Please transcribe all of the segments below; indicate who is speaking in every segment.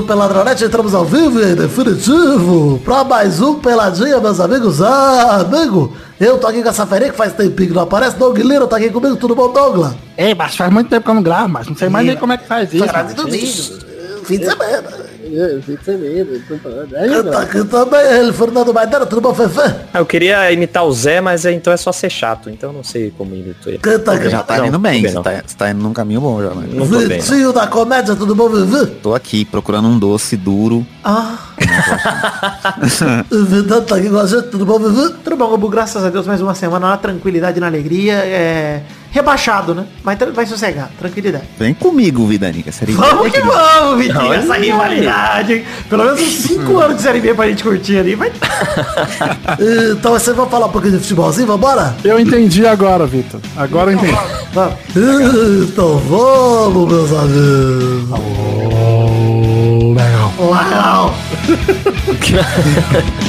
Speaker 1: do Peladronete? Entramos ao vivo e definitivo pra mais um Peladinha, meus amigos. Ah, amigo, eu tô aqui com essa ferinha que faz tempinho que não aparece. Doug Lira tá aqui comigo, tudo bom, Douglas?
Speaker 2: Ei, mas faz muito tempo que eu não gravo, mas não sei mais nem como é que faz isso.
Speaker 1: Faz domingo, fim de semana.
Speaker 2: Eu fico sem medo, tô falando. Aí,
Speaker 1: Eu tô aqui também, ele, Fernando Maidana, tudo bom, Fefe?
Speaker 3: Ah, eu queria imitar o Zé, mas é- então é só ser chato. Então eu não sei como imito ele.
Speaker 1: Canta aqui.
Speaker 4: Já tá
Speaker 3: Não,
Speaker 4: indo bem,
Speaker 3: bem,
Speaker 4: você tá, você tá indo num caminho bom já, né?
Speaker 3: Bem.
Speaker 1: Vitinho da comédia, tudo bom, Vivi?
Speaker 4: Tô aqui procurando um doce duro.
Speaker 1: Ah. Vidano tá aqui com a gente, tudo bom, Vivi?
Speaker 5: Tudo bom, Gabu? Graças a Deus, mais uma semana na tranquilidade e na alegria. É... Rebaixado, né? Mas vai sossegar, tranquilidade.
Speaker 4: Vem comigo, Vidanica, sério.
Speaker 5: Vamos que vamos,
Speaker 3: Olha
Speaker 5: essa rivalidade. hein? Pelo menos uns 5 anos de Série B pra gente curtir ali. Vai...
Speaker 1: Então vocês vão falar um pouquinho de futebolzinho, vambora?
Speaker 2: Eu entendi agora, Vitor. Agora eu entendi.
Speaker 5: Vamos.
Speaker 1: Então vamos, meus amigos.
Speaker 2: Legal.
Speaker 1: Uau.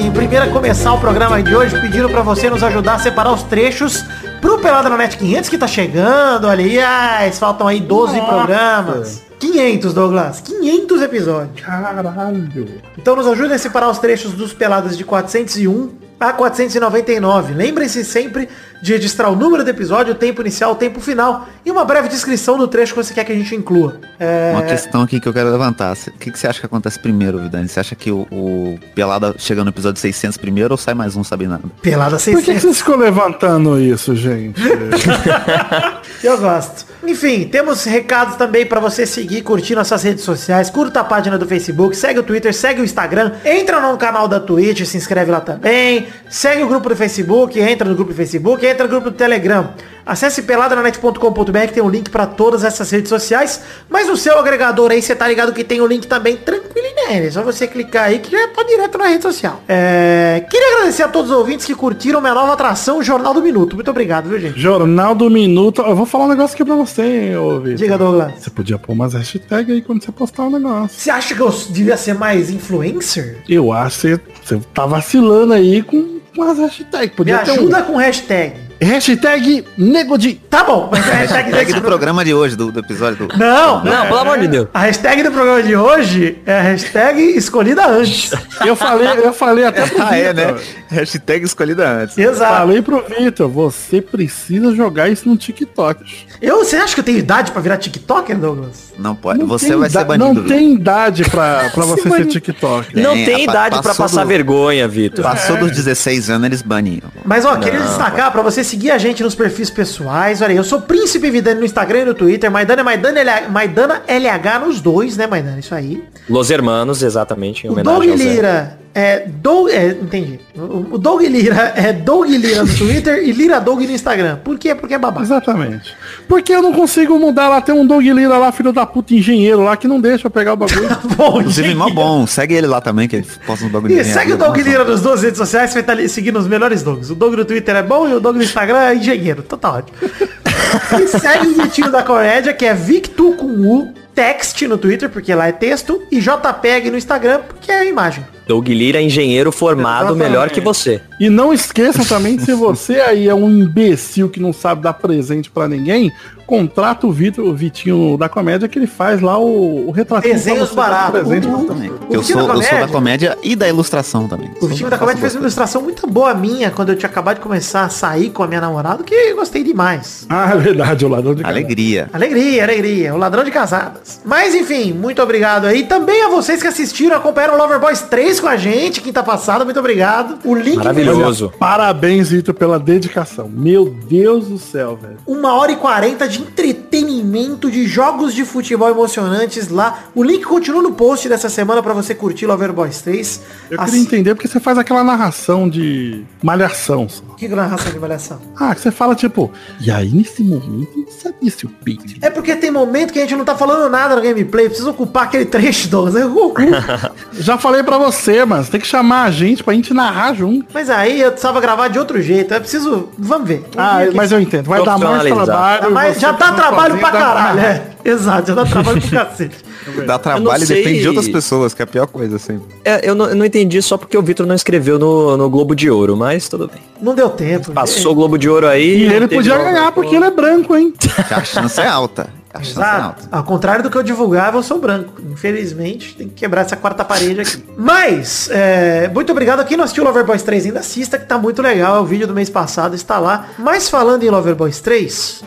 Speaker 5: Recados aqui. Primeiro a começar o programa de hoje, pedindo pra você nos ajudar a separar os trechos pro Pelada na Net 500 que tá chegando. Ah, faltam aí 12 programas. 500, Douglas. 500 episódios.
Speaker 2: Caralho.
Speaker 5: Então nos ajude a separar os trechos dos peladas de 401 a 499. Lembrem-se sempre de registrar o número do episódio, o tempo inicial, o tempo final e uma breve descrição do trecho que você quer que a gente inclua. É,
Speaker 4: Uma questão aqui que eu quero levantar. O que, que você acha que acontece primeiro, Vidani? Você acha que o, o Pelada chega no episódio 600 primeiro ou sai mais um, sabe nada?
Speaker 5: Pelada
Speaker 2: Por que, que
Speaker 5: 600.
Speaker 2: você ficou levantando isso, gente?
Speaker 5: Eu gosto. Enfim, temos recados também pra você seguir, curtir nossas redes sociais. Curta a página do Facebook, segue o Twitter, segue o Instagram. Entra no canal da Twitch, se inscreve lá também. Segue o grupo do Facebook, entra no grupo do Facebook, entra no grupo do Telegram. Acesse peladranet.com.br que tem um link pra todas essas redes sociais. Mas no seu agregador aí, você tá ligado que tem o link também tranquilo nele. É só você clicar aí que já tá direto na rede social. É... Queria agradecer a todos os ouvintes que curtiram minha nova atração, o Jornal do Minuto. Muito obrigado, viu, gente?
Speaker 2: Jornal do Minuto. Eu vou falar um negócio aqui pra você, Vitor.
Speaker 5: Diga, Douglas.
Speaker 2: Você podia pôr umas hashtags aí quando você postar um negócio.
Speaker 5: Você acha que eu devia ser mais influencer?
Speaker 2: Eu acho que você tá vacilando aí com, com as hashtags.
Speaker 5: Me
Speaker 2: Podia ter
Speaker 5: ajuda com hashtag.
Speaker 2: Hashtag nego de...
Speaker 5: Tá bom, mas a hashtag
Speaker 4: Hashtag do programa de hoje, do, do episódio do...
Speaker 5: Não,
Speaker 3: Não, pelo amor de Deus.
Speaker 5: A hashtag do programa de hoje é a hashtag escolhida antes.
Speaker 2: Eu falei, eu falei até pro
Speaker 4: Ah, é, né?
Speaker 2: Vitor.
Speaker 4: Hashtag escolhida antes.
Speaker 5: Exato.
Speaker 2: Falei pro Vitor, você precisa jogar isso no TikTok.
Speaker 5: Eu, você acha que eu tenho idade pra virar TikToker, Douglas?
Speaker 4: Não pode,
Speaker 2: Não
Speaker 4: você
Speaker 2: tem
Speaker 4: vai ser banido.
Speaker 2: Não tem idade pra, pra você ser TikTok.
Speaker 3: Não
Speaker 4: Tem,
Speaker 3: tem
Speaker 4: pa-
Speaker 3: idade pra passar
Speaker 4: do-
Speaker 3: vergonha, Vitor.
Speaker 4: Passou dos 16 anos, eles baniam.
Speaker 5: Mas ó, queria destacar pra você seguir a gente nos perfis pessoais. Olha aí, eu sou Príncipe Vidani no Instagram e no Twitter. Maidana é Maidana, LH, Maidana LH nos dois, né, Maidana? Isso aí.
Speaker 3: Los Hermanos, exatamente, em
Speaker 5: O Doug. Lira é Doug. É, entendi. O Doug Lira é Doug Lira no Twitter e Lira Doug no Instagram. Por quê? Porque é babaca.
Speaker 2: Exatamente. Porque eu não consigo mudar lá, tem um Doug Lira lá, filho da puta engenheiro lá, que não deixa eu pegar o bagulho.
Speaker 5: Bom,
Speaker 4: Inclusive, mó bom. Segue ele lá também, que ele posta uns bagulho
Speaker 5: E segue o Doug. Lira nas duas redes sociais, você vai estar seguindo os melhores Dougs. O Doug no Twitter é bom e o Doug no Instagram é engenheiro. Então tá ótimo. e segue o Vitinho da Comédia, que é Victu com U, text no Twitter, porque lá é texto, e JPEG no Instagram, porque é imagem.
Speaker 3: Doug Lira é engenheiro formado
Speaker 2: Exatamente.
Speaker 3: melhor que você.
Speaker 2: E não esqueça também, se você aí é um imbecil que não sabe dar presente pra ninguém, contrata o Vitor, o Vitinho da comédia, que ele faz lá o, o retratinho
Speaker 5: Desenhos baratos.
Speaker 2: presente
Speaker 5: O-
Speaker 4: Também.
Speaker 5: O
Speaker 4: Eu sou,
Speaker 5: da
Speaker 4: eu sou da
Speaker 5: Comédia-
Speaker 4: e da ilustração também.
Speaker 5: O Vitinho da Comédia fez uma ilustração muito boa minha, quando eu tinha acabado de começar a sair com a minha namorada, que eu gostei demais.
Speaker 2: Ah, é verdade, o ladrão de.
Speaker 4: Alegria.
Speaker 5: Alegria, alegria. O ladrão de casadas. Mas enfim, muito obrigado aí. Também a vocês que assistiram, acompanharam o Loverboys 3 com a gente, quinta passada. Muito obrigado. O link
Speaker 3: Maravilhoso.
Speaker 2: Parabéns, Vitor, pela dedicação. Meu Deus do céu, velho.
Speaker 5: uma hora e quarenta de entretenimento de jogos de futebol emocionantes lá. O link continua no post dessa semana pra você curtir Loverboys 3.
Speaker 2: Eu
Speaker 5: Assim-
Speaker 2: queria entender porque você faz aquela narração de malhação.
Speaker 5: que é narração de avaliação?
Speaker 2: Ah, que você fala tipo, e aí nesse momento não sabia se o peito.
Speaker 5: É porque tem momento que a gente não tá falando nada no gameplay, precisa ocupar aquele trecho, Douglas. Eu ocupo.
Speaker 2: Já falei pra você, mas tem que chamar a gente pra gente narrar junto.
Speaker 5: Mas aí eu precisava gravar de outro jeito. Eu preciso. Vamos ver. Vamos
Speaker 2: Ah,
Speaker 5: ver
Speaker 2: mas eu entendo. Vai dar mais trabalho.
Speaker 5: Mas
Speaker 2: você
Speaker 5: já dá
Speaker 2: tá
Speaker 5: trabalho pra caralho,
Speaker 2: dá-
Speaker 5: é. Exato, já dá trabalho pro cacete.
Speaker 4: Dá trabalho e
Speaker 3: sei.
Speaker 4: depende de outras pessoas, que é a pior coisa sempre.
Speaker 3: É, eu, não, eu não entendi só porque o Vitor não escreveu no, no Globo de Ouro, mas tudo bem.
Speaker 5: Não deu tempo.
Speaker 3: Passou o Globo de Ouro aí.
Speaker 2: E ele podia
Speaker 3: logo-
Speaker 2: ganhar porque ele é branco, hein?
Speaker 4: Que a chance é alta. A chance é alta.
Speaker 5: Exato. Ao contrário do que eu divulgava, eu sou branco. Infelizmente, tem que quebrar essa quarta parede aqui. Mas, é, muito obrigado. Quem não assistiu Loverboys 3 ainda assista, que tá muito legal. É o vídeo do mês passado, está lá. Mas falando em Loverboys 3...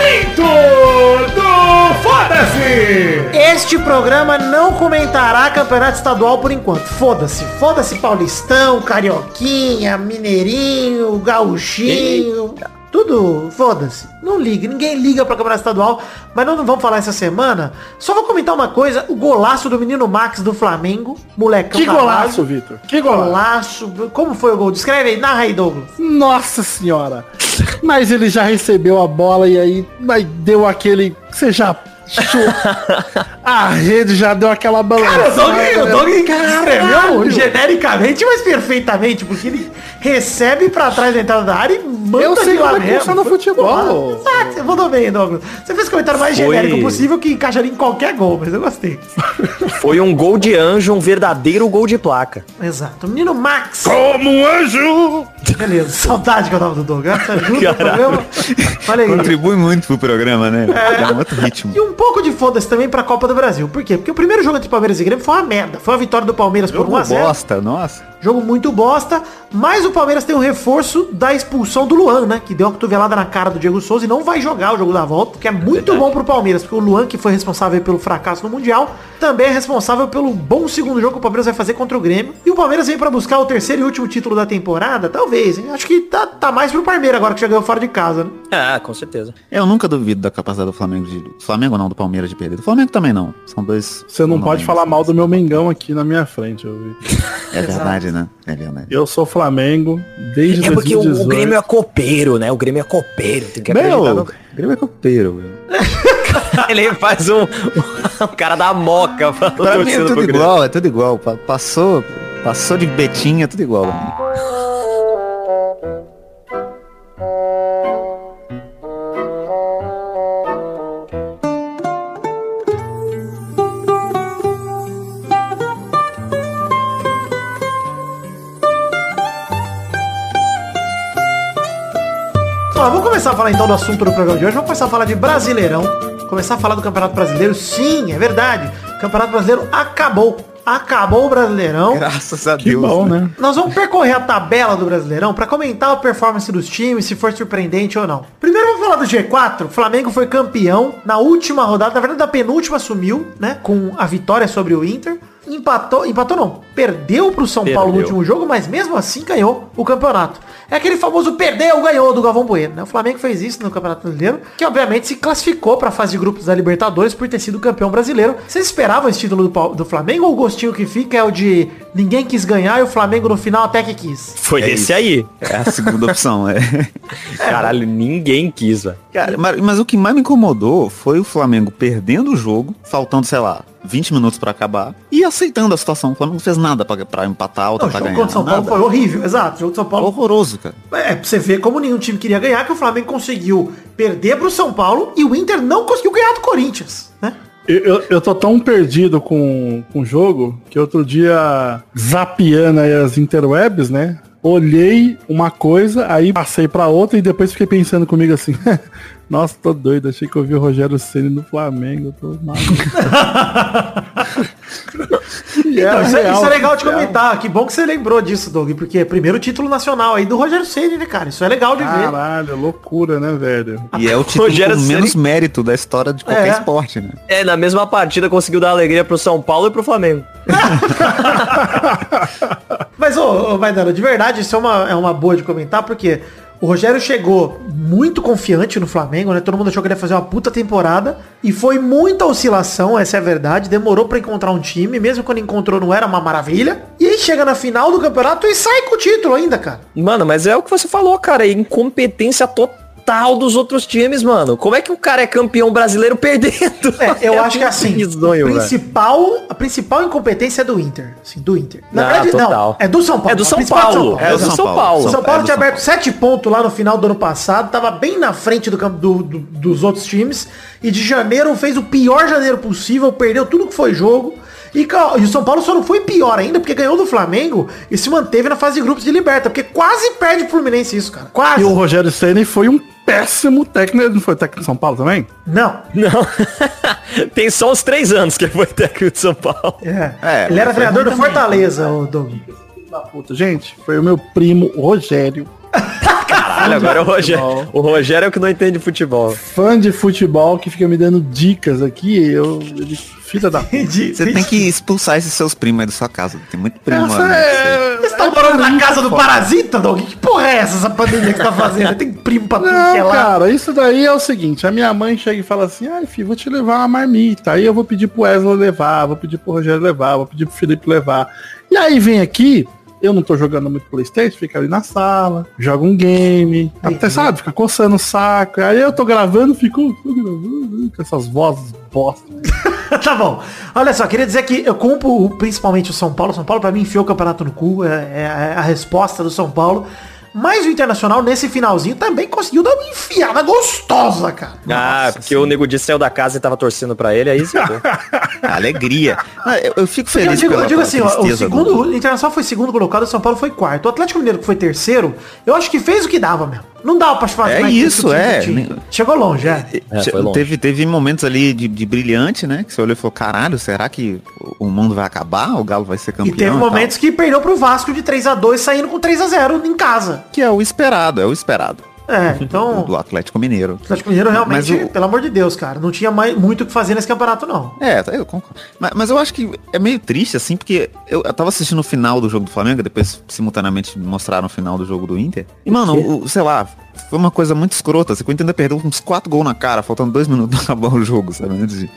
Speaker 5: Momento do Foda-se! Este programa não comentará campeonato estadual por enquanto. Foda-se. Foda-se Paulistão, Carioquinha, Mineirinho, Gauchinho. Tudo, foda-se. Não liga, ninguém liga pra campeonato estadual, mas nós não vamos falar essa semana. Só vou comentar uma coisa, o golaço do menino Max do Flamengo, molecão
Speaker 2: Que golaço. Vitor. Que golaço.
Speaker 5: Golaço. Como foi o gol? Descreve aí, narra aí, Douglas.
Speaker 2: Nossa senhora. Mas ele já recebeu a bola e aí mas deu aquele. Você já. a rede já deu aquela balança.
Speaker 5: o Doug escreveu genericamente, mas perfeitamente, porque ele recebe pra trás da entrada da área e manda
Speaker 2: Eu sei
Speaker 5: de lá
Speaker 2: como é funciona o futebol.
Speaker 5: Exato, você mandou bem, Douglas. Você fez o comentário mais
Speaker 3: Foi.
Speaker 5: genérico possível que encaixaria em qualquer gol, mas eu gostei.
Speaker 3: Foi um gol de anjo, um verdadeiro gol de placa.
Speaker 5: Exato. O menino Max.
Speaker 2: Como um anjo!
Speaker 5: Beleza, saudade que eu tava do Douglas. Ajuda o programa. Olha aí.
Speaker 4: Contribui muito pro programa, né? Dá um outro ritmo.
Speaker 5: E um pouco de foda-se também pra Copa do Brasil. Por quê? Porque o primeiro jogo entre Palmeiras e Grêmio foi uma merda. Foi uma vitória do Palmeiras por
Speaker 4: Jogo
Speaker 5: 1x0.
Speaker 4: bosta, nossa.
Speaker 5: Jogo muito bosta, mas o Palmeiras tem um reforço da expulsão do Luan, né? Que deu uma cotovelada na cara do Diego Souza e não vai jogar o jogo da volta, que é muito bom pro Palmeiras, porque o Luan, que foi responsável pelo fracasso no Mundial, também é responsável pelo bom segundo jogo que o Palmeiras vai fazer contra o Grêmio. E o Palmeiras vem pra buscar o terceiro e último título da temporada? Talvez, hein? Acho que tá, tá mais pro Palmeiras agora que já ganhou fora de casa, né?
Speaker 3: Ah, com certeza.
Speaker 4: Eu nunca duvido da capacidade do Flamengo de. do Flamengo não, do Palmeiras de perder. Do Flamengo também não. São dois.
Speaker 2: Você não pode falar mal do meu Mengão aqui na minha frente, eu vi.
Speaker 4: É verdade, né? É verdade.
Speaker 2: Eu sou Flamengo desde
Speaker 3: É porque o,
Speaker 2: 2018.
Speaker 3: o Grêmio é copeiro, né? O Grêmio é copeiro. Tem que
Speaker 4: Meu,
Speaker 3: no...
Speaker 4: o Grêmio é copeiro, meu.
Speaker 3: Ele faz um, um cara da moca. pra
Speaker 4: Pra mim é tudo igual, é tudo igual. Pa- Passou, passou de Betinha, é tudo igual.
Speaker 5: Ó, vamos começar a falar então do assunto do programa de hoje. Vamos começar a falar de Brasileirão. Começar a falar do Campeonato Brasileiro. Sim, é verdade. O Campeonato Brasileiro acabou. Acabou o Brasileirão.
Speaker 4: Graças a
Speaker 2: Que
Speaker 4: Deus.
Speaker 2: bom, né?
Speaker 5: Nós vamos percorrer a tabela do Brasileirão para comentar a performance dos times, se for surpreendente ou não. Primeiro vamos falar do G4. O Flamengo foi campeão na última rodada, na verdade da penúltima assumiu, né, com a vitória sobre o Inter. Empatou, empatou não, perdeu pro São Paulo no
Speaker 3: Perdeu.
Speaker 5: último jogo, mas mesmo assim ganhou o campeonato. É aquele famoso perdeu, ganhou do Galvão Bueno, né? O Flamengo fez isso no Campeonato Brasileiro, que obviamente se classificou para a fase de grupos da Libertadores por ter sido campeão brasileiro. Vocês esperavam esse título do, do Flamengo ou o gostinho que fica é o de ninguém quis ganhar e o Flamengo no final até que quis?
Speaker 3: Foi
Speaker 4: É
Speaker 3: esse
Speaker 4: isso.
Speaker 3: aí.
Speaker 4: É a segunda opção, é.
Speaker 3: Caralho, ninguém quis, velho.
Speaker 4: Cara, mas, mas o que mais me incomodou foi o Flamengo perdendo o jogo, faltando, sei lá, 20 minutos pra acabar, e aceitando a situação. O Flamengo não fez nada pra, pra empatar ou
Speaker 5: Não, o
Speaker 4: pra
Speaker 5: jogo
Speaker 4: ganhar.
Speaker 5: contra o São Paulo
Speaker 4: nada.
Speaker 5: foi horrível, exato. O jogo de São Paulo
Speaker 4: Horroroso, cara.
Speaker 5: É, pra você ver como nenhum time queria ganhar, que o Flamengo conseguiu perder pro São Paulo e o Inter não conseguiu ganhar do Corinthians, né?
Speaker 2: Eu, eu, eu tô tão perdido com, com o jogo que outro dia, zapiando aí as interwebs, né? Olhei uma coisa, aí passei pra outra e depois fiquei pensando comigo assim. Nossa, tô doido, achei que eu vi o Rogério Ceni no Flamengo, eu tô maluco.
Speaker 5: Então, isso, é-
Speaker 2: real,
Speaker 5: isso é legal de comentar. Que bom que você lembrou disso, Doug, porque é primeiro título nacional aí do Rogério Ceni, né, cara? Isso é legal de ver.
Speaker 2: Caralho, loucura, né, velho?
Speaker 4: E é o título
Speaker 3: Rogério
Speaker 4: com
Speaker 3: Ceni-
Speaker 4: menos mérito da história de qualquer
Speaker 5: É.
Speaker 4: esporte, né?
Speaker 3: É, na mesma partida conseguiu dar alegria pro São Paulo e pro Flamengo.
Speaker 5: Mas, ô, ô Maidana, de verdade, isso é uma, é uma boa de comentar, porque O Rogério chegou muito confiante no Flamengo, né? Todo mundo achou que ele ia fazer uma puta temporada. E foi muita oscilação, essa é a verdade. Demorou pra encontrar um time, mesmo quando encontrou não era uma maravilha. E aí chega na final do campeonato e sai com o título ainda, cara.
Speaker 3: Mano, mas é o que você falou, cara. é Incompetência total dos outros times, mano. Como é que o cara é campeão brasileiro perdendo?
Speaker 5: É, eu acho que é assim,
Speaker 3: bizonho, velho.
Speaker 5: principal, a principal incompetência é do Inter. Assim, do Inter. Na
Speaker 3: Ah,
Speaker 5: verdade,
Speaker 3: total.
Speaker 5: não. É do São Paulo.
Speaker 3: É do São Paulo. É do
Speaker 4: São
Speaker 3: São
Speaker 4: Paulo.
Speaker 3: Paulo.
Speaker 5: O São Paulo
Speaker 4: É do
Speaker 5: tinha aberto sete pontos lá no final do ano passado, tava bem na frente do, campo- do- do- dos outros times. E de janeiro fez o pior janeiro possível, perdeu tudo que foi jogo. E, e o São Paulo só não foi pior ainda, porque ganhou do Flamengo e se manteve na fase de grupos de liberta. Porque quase perde o Fluminense isso, cara. Quase.
Speaker 2: E o Rogério Ceni foi um péssimo técnico. Ele não foi técnico de São Paulo também?
Speaker 5: Não.
Speaker 3: Não. Tem só uns três anos que ele foi técnico de São Paulo.
Speaker 5: É.
Speaker 4: É,
Speaker 5: Ele era treinador do. Fortaleza, o.
Speaker 2: Da puta. Gente, foi o meu primo Rogério.
Speaker 3: Caralho, agora o Rogério. O Rogério é o que não entende futebol.
Speaker 2: Fã de futebol que fica me dando dicas aqui. Eu. Ele, filha da puta.
Speaker 4: Você tem que expulsar esses seus primos aí da sua casa. Tem muito primo
Speaker 2: Essa
Speaker 4: lá. né?
Speaker 2: é-
Speaker 5: Você tá morando na casa do parasita, Doug? Que porra é essa, essa pandemia que você tá fazendo? Tem primo pra tudo que é
Speaker 2: Não,
Speaker 5: lá.
Speaker 2: cara, isso daí é o seguinte, a minha mãe chega e fala assim, ai filho, vou te levar uma marmita, aí eu vou pedir pro Wesley levar, vou pedir pro Rogério levar, vou pedir pro Felipe levar. E aí vem aqui, eu não tô jogando muito Playstation, fica ali na sala, joga um game, até sabe, fica coçando o saco, aí eu tô gravando, fico, tô gravando, com essas vozes bosta.
Speaker 5: tá bom. Olha só, queria dizer que eu compro principalmente o São Paulo. São Paulo pra mim enfiou o campeonato no cu. É, é a resposta do São Paulo. Mas o Internacional, nesse finalzinho, também conseguiu dar uma enfiada gostosa, cara.
Speaker 3: Ah, porque o Nego Di saiu da casa e tava torcendo pra ele, aí.
Speaker 4: Alegria. Ah, eu, eu fico feliz
Speaker 5: eu digo,
Speaker 4: pela-
Speaker 5: eu digo assim, ó, o segundo,
Speaker 4: do-
Speaker 5: o Internacional foi segundo colocado, o São Paulo foi quarto. O Atlético Mineiro que foi terceiro, eu acho que fez o que dava mesmo. Não dava pra fazer
Speaker 4: É
Speaker 5: mais
Speaker 4: isso,
Speaker 5: que o time
Speaker 4: é.
Speaker 5: Chegou longe, é.
Speaker 3: É, foi longe.
Speaker 4: teve, teve momentos ali de, de brilhante, né? Que você olhou e falou, caralho, será que o mundo vai acabar? O Galo vai ser
Speaker 5: E
Speaker 4: campeão?
Speaker 5: teve
Speaker 4: tal?
Speaker 5: momentos que perdeu pro Vasco de 3 a 2 saindo com 3 a 0 em casa.
Speaker 4: que é o esperado, é o esperado
Speaker 5: É, então...
Speaker 4: do Atlético Mineiro.
Speaker 5: O Atlético Mineiro realmente,
Speaker 4: o-
Speaker 5: pelo amor de Deus, cara, não tinha mais muito o que fazer nesse campeonato, não.
Speaker 4: É, eu concordo. Mas, mas eu acho que é meio triste, assim, porque eu, eu tava assistindo o final do jogo do Flamengo, depois simultaneamente mostraram o final do jogo do Inter. E, mano, o, sei lá, foi uma coisa muito escrota. Assim, o Inter ainda perdeu uns quatro gols na cara, faltando dois minutos pra acabar o jogo, sabe?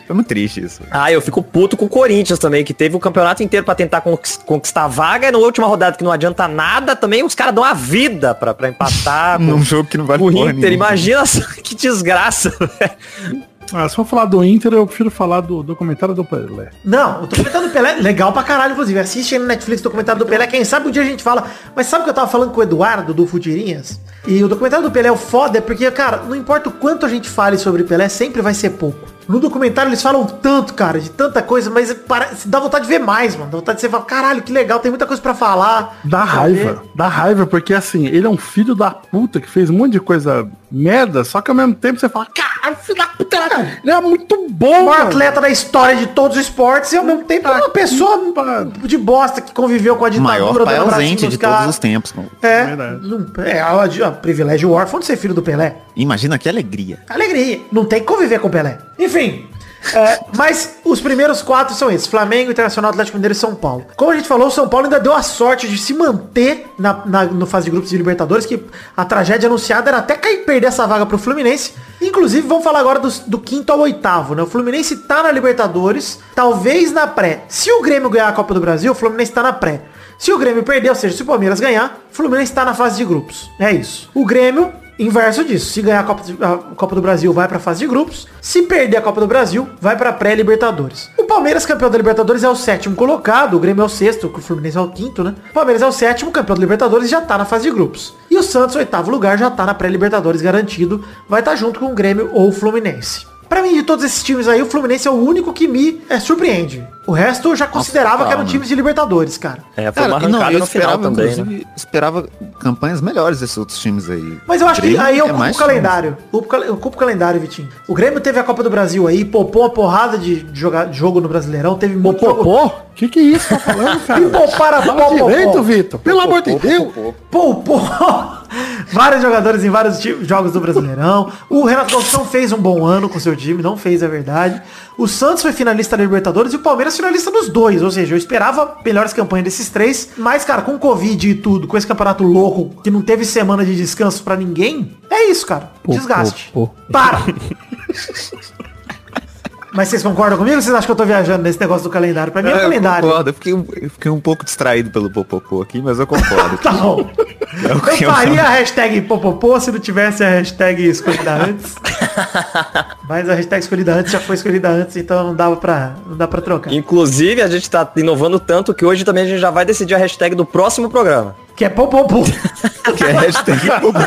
Speaker 4: Foi muito triste isso.
Speaker 3: Ah, eu fico puto com o Corinthians também, que teve o campeonato inteiro pra tentar conquis- conquistar a vaga, e na última rodada que não adianta nada, também os caras dão a vida pra, pra empatar
Speaker 4: Num jogo que não vale
Speaker 3: o Inter.
Speaker 4: nenhuma.
Speaker 3: Imagina só que desgraça, velho.
Speaker 2: Ah, se for falar do Inter, eu prefiro falar do documentário do Pelé.
Speaker 5: Não, o documentário do Pelé, legal pra caralho, inclusive. Assiste aí no Netflix o documentário do Pelé. Quem sabe um dia a gente fala. Mas sabe o que eu tava falando com o Eduardo do Futirinhas? E o documentário do Pelé, o foda é porque, cara, não importa o quanto a gente fale sobre Pelé, sempre vai ser pouco. No documentário eles falam tanto, cara, de tanta coisa, mas parece, dá vontade de ver mais, mano. Dá vontade de você falar, caralho, que legal, tem muita coisa pra falar.
Speaker 2: Dá raiva, dá raiva, porque assim, ele é um filho da puta que fez um monte de coisa merda, só que ao mesmo tempo você fala, cara, filho da puta, ele é muito bom,
Speaker 5: Um
Speaker 2: mano.
Speaker 5: atleta da história de todos os esportes e ao mesmo tempo uma pessoa de bosta que conviveu com a ditadura
Speaker 4: maior pai ausente de todos os tempos. cara.
Speaker 5: É,
Speaker 2: Verdade.
Speaker 5: não, é a, a privilégio órfão de ser filho do Pelé.
Speaker 4: Imagina que alegria.
Speaker 5: Alegria. Não tem que conviver com o Pelé. Enfim. É, mas os primeiros quatro são esses. Flamengo, Internacional, Atlético Mineiro e São Paulo. Como a gente falou, o São Paulo ainda deu a sorte de se manter na, na- no fase de grupos de Libertadores, que a tragédia anunciada era até cair perder essa vaga pro Fluminense. Inclusive, vamos falar agora dos- do, quinto ao oitavo, né? O Fluminense tá na Libertadores, talvez na pré. Se o Grêmio ganhar a Copa do Brasil, o Fluminense tá na pré. Se o Grêmio perder, ou seja, se o Palmeiras ganhar, o Fluminense tá na fase de grupos. É isso. O Grêmio Inverso disso, se ganhar a Copa, a Copa do Brasil, vai pra fase de grupos. Se perder a Copa do Brasil, vai pra pré-Libertadores. O Palmeiras, campeão da Libertadores, é o sétimo colocado. O Grêmio é o sexto, o Fluminense é o quinto, né? O Palmeiras é o sétimo, campeão da Libertadores, já tá na fase de grupos. E o Santos, oitavo lugar, já tá na pré-Libertadores garantido. Vai estar junto com o Grêmio ou o Fluminense. Pra mim, de todos esses times aí, o Fluminense é o único que me é, surpreende. O resto eu já considerava que eram times de Libertadores, cara.
Speaker 3: É, foi uma
Speaker 4: Cara, não,
Speaker 3: arrancada
Speaker 4: eu
Speaker 3: no final
Speaker 4: esperava,
Speaker 3: também, né?
Speaker 4: esperava campanhas melhores desses outros times aí.
Speaker 5: Mas eu acho que aí eu
Speaker 4: é
Speaker 5: culpo o calendário. Eu culpo, o calendário, Vitinho. O Grêmio teve a Copa do Brasil aí, poupou uma porrada de, jogar, jogo no Brasileirão, teve muito jogo.
Speaker 2: Popô? Que que é isso que tá falando, cara?
Speaker 5: E poupar a
Speaker 2: Fala
Speaker 5: pó, pó,
Speaker 2: direito. Vitor. Pelo amor de Deus.
Speaker 5: Poupou vários jogadores em vários jogos do Brasileirão. O Renato não fez um bom ano com seu time, não fez a verdade. O Santos foi finalista da Libertadores e o Palmeiras campeões finalistas nos dois. Ou seja, eu esperava melhores campanhas desses três. Mas, cara, com Covid e tudo, com esse campeonato louco, que não teve semana de descanso pra ninguém, é isso, cara.
Speaker 2: Pô,
Speaker 5: Desgaste.
Speaker 2: pô, pô.
Speaker 5: Para! Mas vocês concordam comigo ou vocês acham que eu tô viajando nesse negócio do calendário? Pra mim é
Speaker 4: eu
Speaker 5: calendário.
Speaker 4: concordo, eu fiquei, um- eu fiquei um pouco distraído pelo Popopô aqui, mas eu concordo.
Speaker 5: Tá bom.
Speaker 4: É
Speaker 5: Eu faria a hashtag popopô se não tivesse a hashtag escolhida antes. Mas a hashtag escolhida antes já foi escolhida antes, então não dava pra, não dá pra trocar.
Speaker 3: Inclusive, a gente tá inovando tanto que hoje também a gente já vai decidir a hashtag do próximo programa.
Speaker 5: Que é popopô.
Speaker 4: que é hashtag Popopô.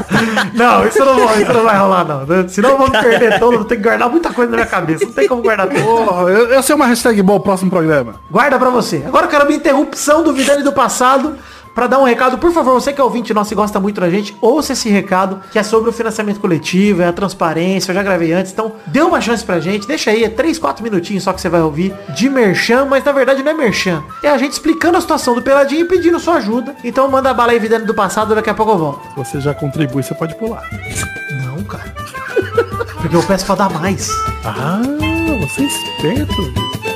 Speaker 5: Não, isso não, vai- isso não vai rolar, não. Senão eu vou me perder todo, ter que guardar muita coisa na minha cabeça. Não tem como guardar tudo.
Speaker 2: Porra, eu, eu sei uma hashtag boa pro próximo programa.
Speaker 5: Guarda pra você. Agora eu quero uma interrupção do Vidani do passado pra dar um recado. Por favor, você que é ouvinte nosso e gosta muito da gente, ouça esse recado que é sobre o financiamento coletivo, é a transparência. Eu já gravei antes, então dê uma chance pra gente. Deixa aí, é 3, 4 minutinhos só que você vai ouvir de merchan, mas na verdade não é merchan. É a gente explicando a situação do Peladinho e pedindo sua ajuda. Então manda bala aí, Vidani do passado, daqui a pouco eu volto.
Speaker 2: Você já contribui, você pode pular.
Speaker 5: Não, cara. Porque eu peço pra dar mais.
Speaker 2: Ah, você é esperto.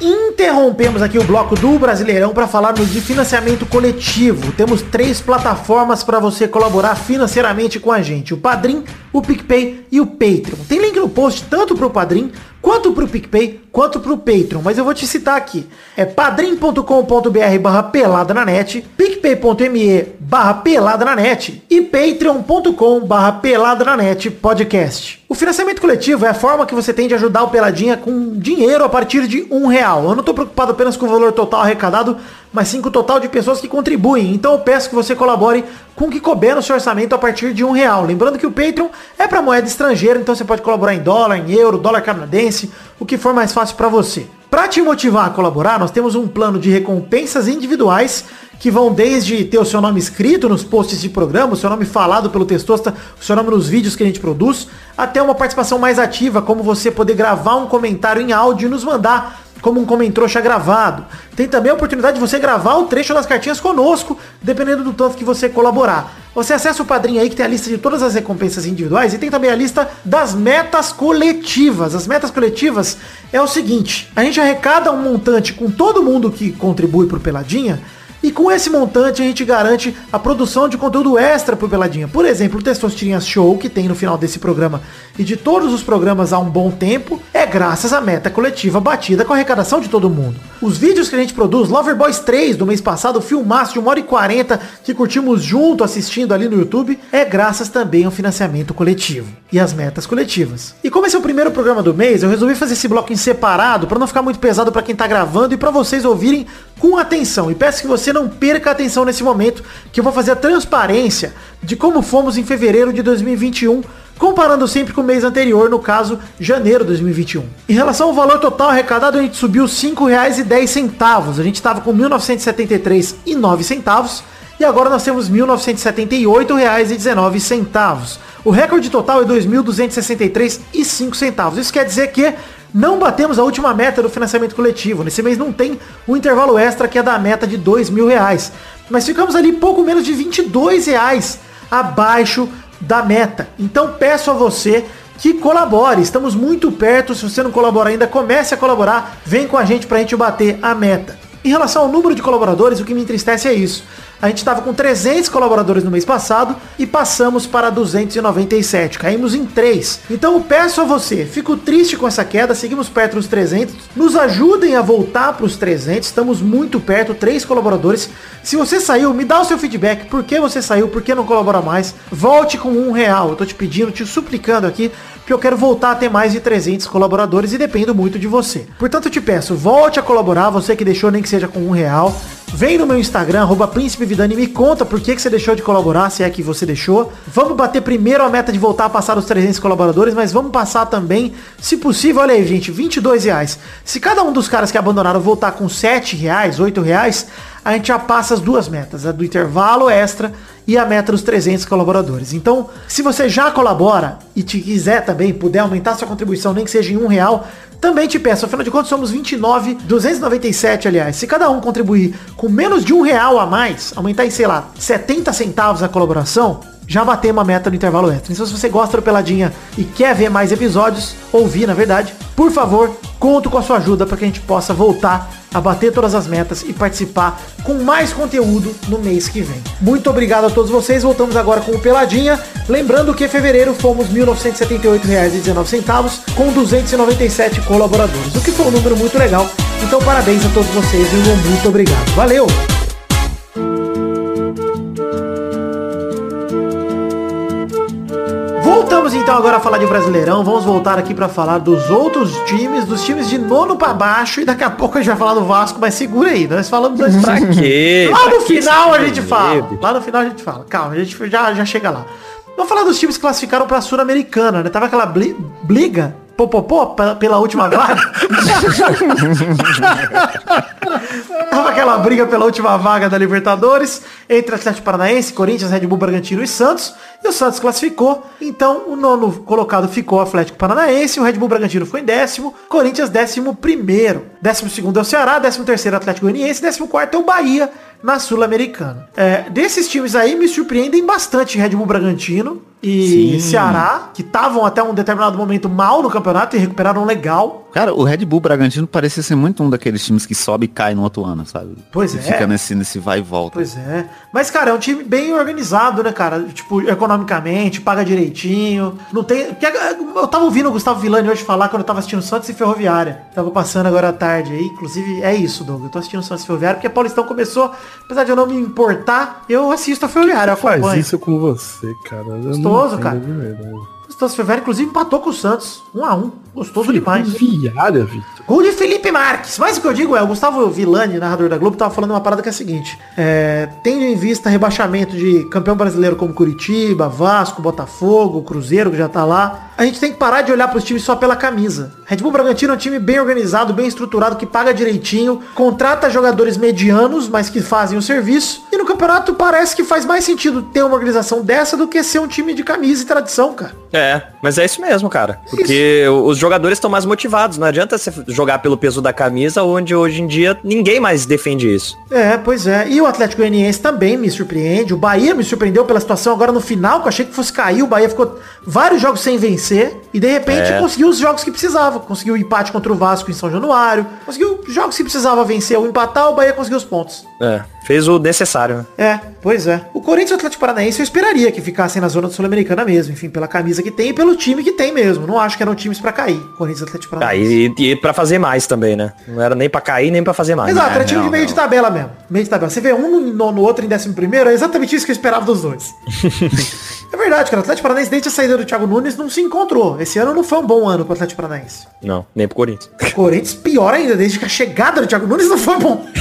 Speaker 5: Interrompemos aqui o bloco do Brasileirão para falarmos de financiamento coletivo. Temos três plataformas para você colaborar financeiramente com a gente: o Padrim, o PicPay e o Patreon. Tem link no post tanto para o Padrim quanto para o PicPay quanto para o Patreon, mas eu vou te citar aqui. É padrim.com.br barra pelada na net, picpay.me barra pelada na net e patreon.com barra pelada na net podcast. O financiamento coletivo é a forma que você tem de ajudar o Peladinha com dinheiro a partir de um real. Eu não estou preocupado apenas com o valor total arrecadado, mas sim com o total de pessoas que contribuem. Então eu peço que você colabore com o que couber no seu orçamento a partir de um real. Lembrando que o Patreon é para moeda estrangeira, então você pode colaborar em dólar, em euro, dólar canadense, o que for mais fácil para você. Para te motivar a colaborar, nós temos um plano de recompensas individuais que vão desde ter o seu nome escrito nos posts de programa, o seu nome falado pelo Testosta, o seu nome nos vídeos que a gente produz, até uma participação mais ativa, como você poder gravar um comentário em áudio e nos mandar como um comentrouxa gravado. Tem também a oportunidade de você gravar o trecho das cartinhas conosco, dependendo do tanto que você colaborar. Você acessa o padrinho aí que tem a lista de todas as recompensas individuais e tem também a lista das metas coletivas. As metas coletivas é o seguinte, a gente arrecada um montante com todo mundo que contribui pro Peladinha, e com esse montante a gente garante a produção de conteúdo extra pro Peladinha. Por exemplo, o Testosterinhas Show, que tem no final desse programa e de todos os programas há um bom tempo, é graças à meta coletiva batida com a arrecadação de todo mundo. Os vídeos que a gente produz, Lover Boys 3 do mês passado, filmaço de 1 hora e 40 que curtimos junto assistindo ali no YouTube, é graças também ao financiamento coletivo e às metas coletivas. E como esse é o primeiro programa do mês, eu resolvi fazer esse bloco em separado para não ficar muito pesado para quem tá gravando e para vocês ouvirem com atenção. E peço que você não perca a atenção nesse momento, que eu vou fazer a transparência de como fomos em fevereiro de 2021, comparando sempre com o mês anterior, no caso, janeiro de 2021. Em relação ao valor total arrecadado, a gente subiu R$ 5,10. A gente estava com R$ 1.973,09 e agora nós temos R$ 1.978,19. O recorde total é R$ 2.263,05. Isso quer dizer que não batemos a última meta do financiamento coletivo. Nesse mês não tem o intervalo extra que é da meta de dois mil reais. Mas ficamos ali pouco menos de 22 reais abaixo da meta. Então peço a você que colabore. Estamos muito perto. Se você não colabora ainda, comece a colaborar. Vem com a gente pra gente bater a meta. Em relação ao número de colaboradores, o que me entristece é isso. A gente estava com 300 colaboradores no mês passado e passamos para 297. Caímos em 3. Então eu peço a você, fico triste com essa queda, seguimos perto dos 300. Nos ajudem a voltar para os 300. Estamos muito perto, 3 colaboradores. Se você saiu, me dá o seu feedback. Por que você saiu? Por que não colabora mais? Volte com um real. Eu tô te pedindo, te suplicando aqui porque eu quero voltar a ter mais de 300 colaboradores e dependo muito de você. Portanto, eu te peço, volte a colaborar, você que deixou nem que seja com um real. Vem no meu Instagram, arroba Príncipe Vidani, me conta por que, que você deixou de colaborar, se é que você deixou. Vamos bater primeiro a meta de voltar a passar os 300 colaboradores, mas vamos passar também, se possível, olha aí, gente, 22 reais. Se cada um dos caras que abandonaram voltar com 7 reais, 8 reais, a gente já passa as duas metas, a do intervalo extra e a meta dos 300 colaboradores. Então, se você já colabora e te quiser também, puder aumentar sua contribuição, nem que seja em um real, também te peço, afinal de contas somos 29, 297 aliás. Se cada um contribuir com menos de um real a mais, aumentar em, sei lá, 70 centavos a colaboração, já batemos a meta no intervalo extra. Então se você gosta do Peladinha e quer ver mais episódios, ouvir na verdade, por favor, conto com a sua ajuda para que a gente possa voltar a bater todas as metas e participar com mais conteúdo no mês que vem. Muito obrigado a todos vocês. Voltamos agora com o Peladinha. Lembrando que em fevereiro fomos R$ 1.978,19 com 297 colaboradores, o que foi um número muito legal. Então parabéns a todos vocês e um muito obrigado. Valeu! Então agora a falar de Brasileirão. Vamos voltar aqui para falar dos outros times, dos times de nono para baixo. E daqui a pouco a gente vai falar do Vasco, mas segura aí. Nós falamos dois
Speaker 3: Pra quê?
Speaker 5: Lá
Speaker 3: Pra
Speaker 5: no
Speaker 3: que
Speaker 5: final a gente fala. Lá no final a gente fala. Calma, a gente já, já chega lá. Vamos falar dos times que classificaram pra Sul-Americana, né? Tava aquela bli- briga, popopô, pela, pela última vaga. Tava aquela briga pela última vaga da Libertadores entre Atlético Paranaense, Corinthians, Red Bull Bragantino e Santos. E o Santos classificou. Então o nono colocado ficou o Atlético Paranaense, o Red Bull Bragantino ficou em décimo, Corinthians décimo primeiro. Décimo segundo é o Ceará, décimo terceiro Atlético Goianiense, décimo quarto é o Bahia na Sul-Americana. É, desses times aí me surpreendem bastante Red Bull Bragantino e
Speaker 4: Sim.
Speaker 5: Ceará, que estavam até um determinado momento mal no campeonato e recuperaram legal.
Speaker 4: Cara, o Red Bull Bragantino parecia ser muito um daqueles times que sobe e cai no outro ano, sabe?
Speaker 5: Pois
Speaker 4: E
Speaker 5: é.
Speaker 4: Fica nesse, nesse vai e volta.
Speaker 5: Pois é. Mas, cara, é um time bem organizado, né, cara? Tipo, economicamente, paga direitinho. Não tem. Eu tava ouvindo o Gustavo Villani hoje falar quando eu tava assistindo Santos e Ferroviária. Tava passando agora à tarde aí. Inclusive, é isso, Doug. Eu tô assistindo Santos e Ferroviária porque a Paulistão começou, apesar de eu não me importar, eu assisto a Ferroviária. Eu
Speaker 2: Faz isso com você, cara. Eu
Speaker 5: Gostoso, cara.
Speaker 2: De verdade.
Speaker 5: O Santos e Ferroviária, inclusive, empatou com o Santos. Um a um. Gostoso demais.
Speaker 2: Viária, Vitor.
Speaker 5: Gol de Felipe Marques. Mas o que eu digo é, o Gustavo Villani, narrador da Globo, tava falando uma parada que é a seguinte. É, tendo em vista rebaixamento de campeão brasileiro como Curitiba, Vasco, Botafogo, Cruzeiro, que já tá lá, a gente tem que parar de olhar pros times só pela camisa. Red Bull Bragantino é um time bem organizado, bem estruturado, que paga direitinho, contrata jogadores medianos, mas que fazem o serviço. E no campeonato parece que faz mais sentido ter uma organização dessa do que ser um time de camisa e tradição, cara.
Speaker 3: É, mas é isso mesmo, cara. Porque os jogadores estão mais motivados. Não adianta você jogar pelo peso da camisa, onde hoje em dia ninguém mais defende isso.
Speaker 5: É, pois é. E o Atlético Goianiense também me surpreende. O Bahia me surpreendeu pela situação agora no final, que eu achei que fosse cair. O Bahia ficou vários jogos sem vencer. E de repente
Speaker 3: É.
Speaker 5: conseguiu os jogos que precisava. Conseguiu o empate contra o Vasco em São Januário. Conseguiu os jogos que precisava vencer ou empatar, o Bahia conseguiu os pontos.
Speaker 3: É, fez o necessário, né?
Speaker 5: É, pois é. O Corinthians e o Atlético Paranaense eu esperaria que ficassem na zona sul-americana mesmo. Enfim, pela camisa que tem e pelo time que tem mesmo. Não acho que eram times pra cair. Corinthians e Atlético
Speaker 3: Ah,
Speaker 5: Paranaense.
Speaker 3: e, e pra fazer mais também, né? Não era nem pra cair, nem pra fazer mais.
Speaker 5: Exato, era
Speaker 4: É,
Speaker 5: time de
Speaker 4: não,
Speaker 5: meio
Speaker 4: não.
Speaker 5: de tabela mesmo. Meio de tabela. Você vê um no nono, outro em décimo primeiro, é exatamente isso que eu esperava dos dois. é verdade, cara. O Atlético Paranaense, desde a saída do Thiago Nunes, não se encontrou. Esse ano não foi um bom ano pro Atlético Paranaense.
Speaker 3: Não, nem pro Corinthians.
Speaker 5: O Corinthians, pior ainda, desde que a chegada do Thiago Nunes não foi bom.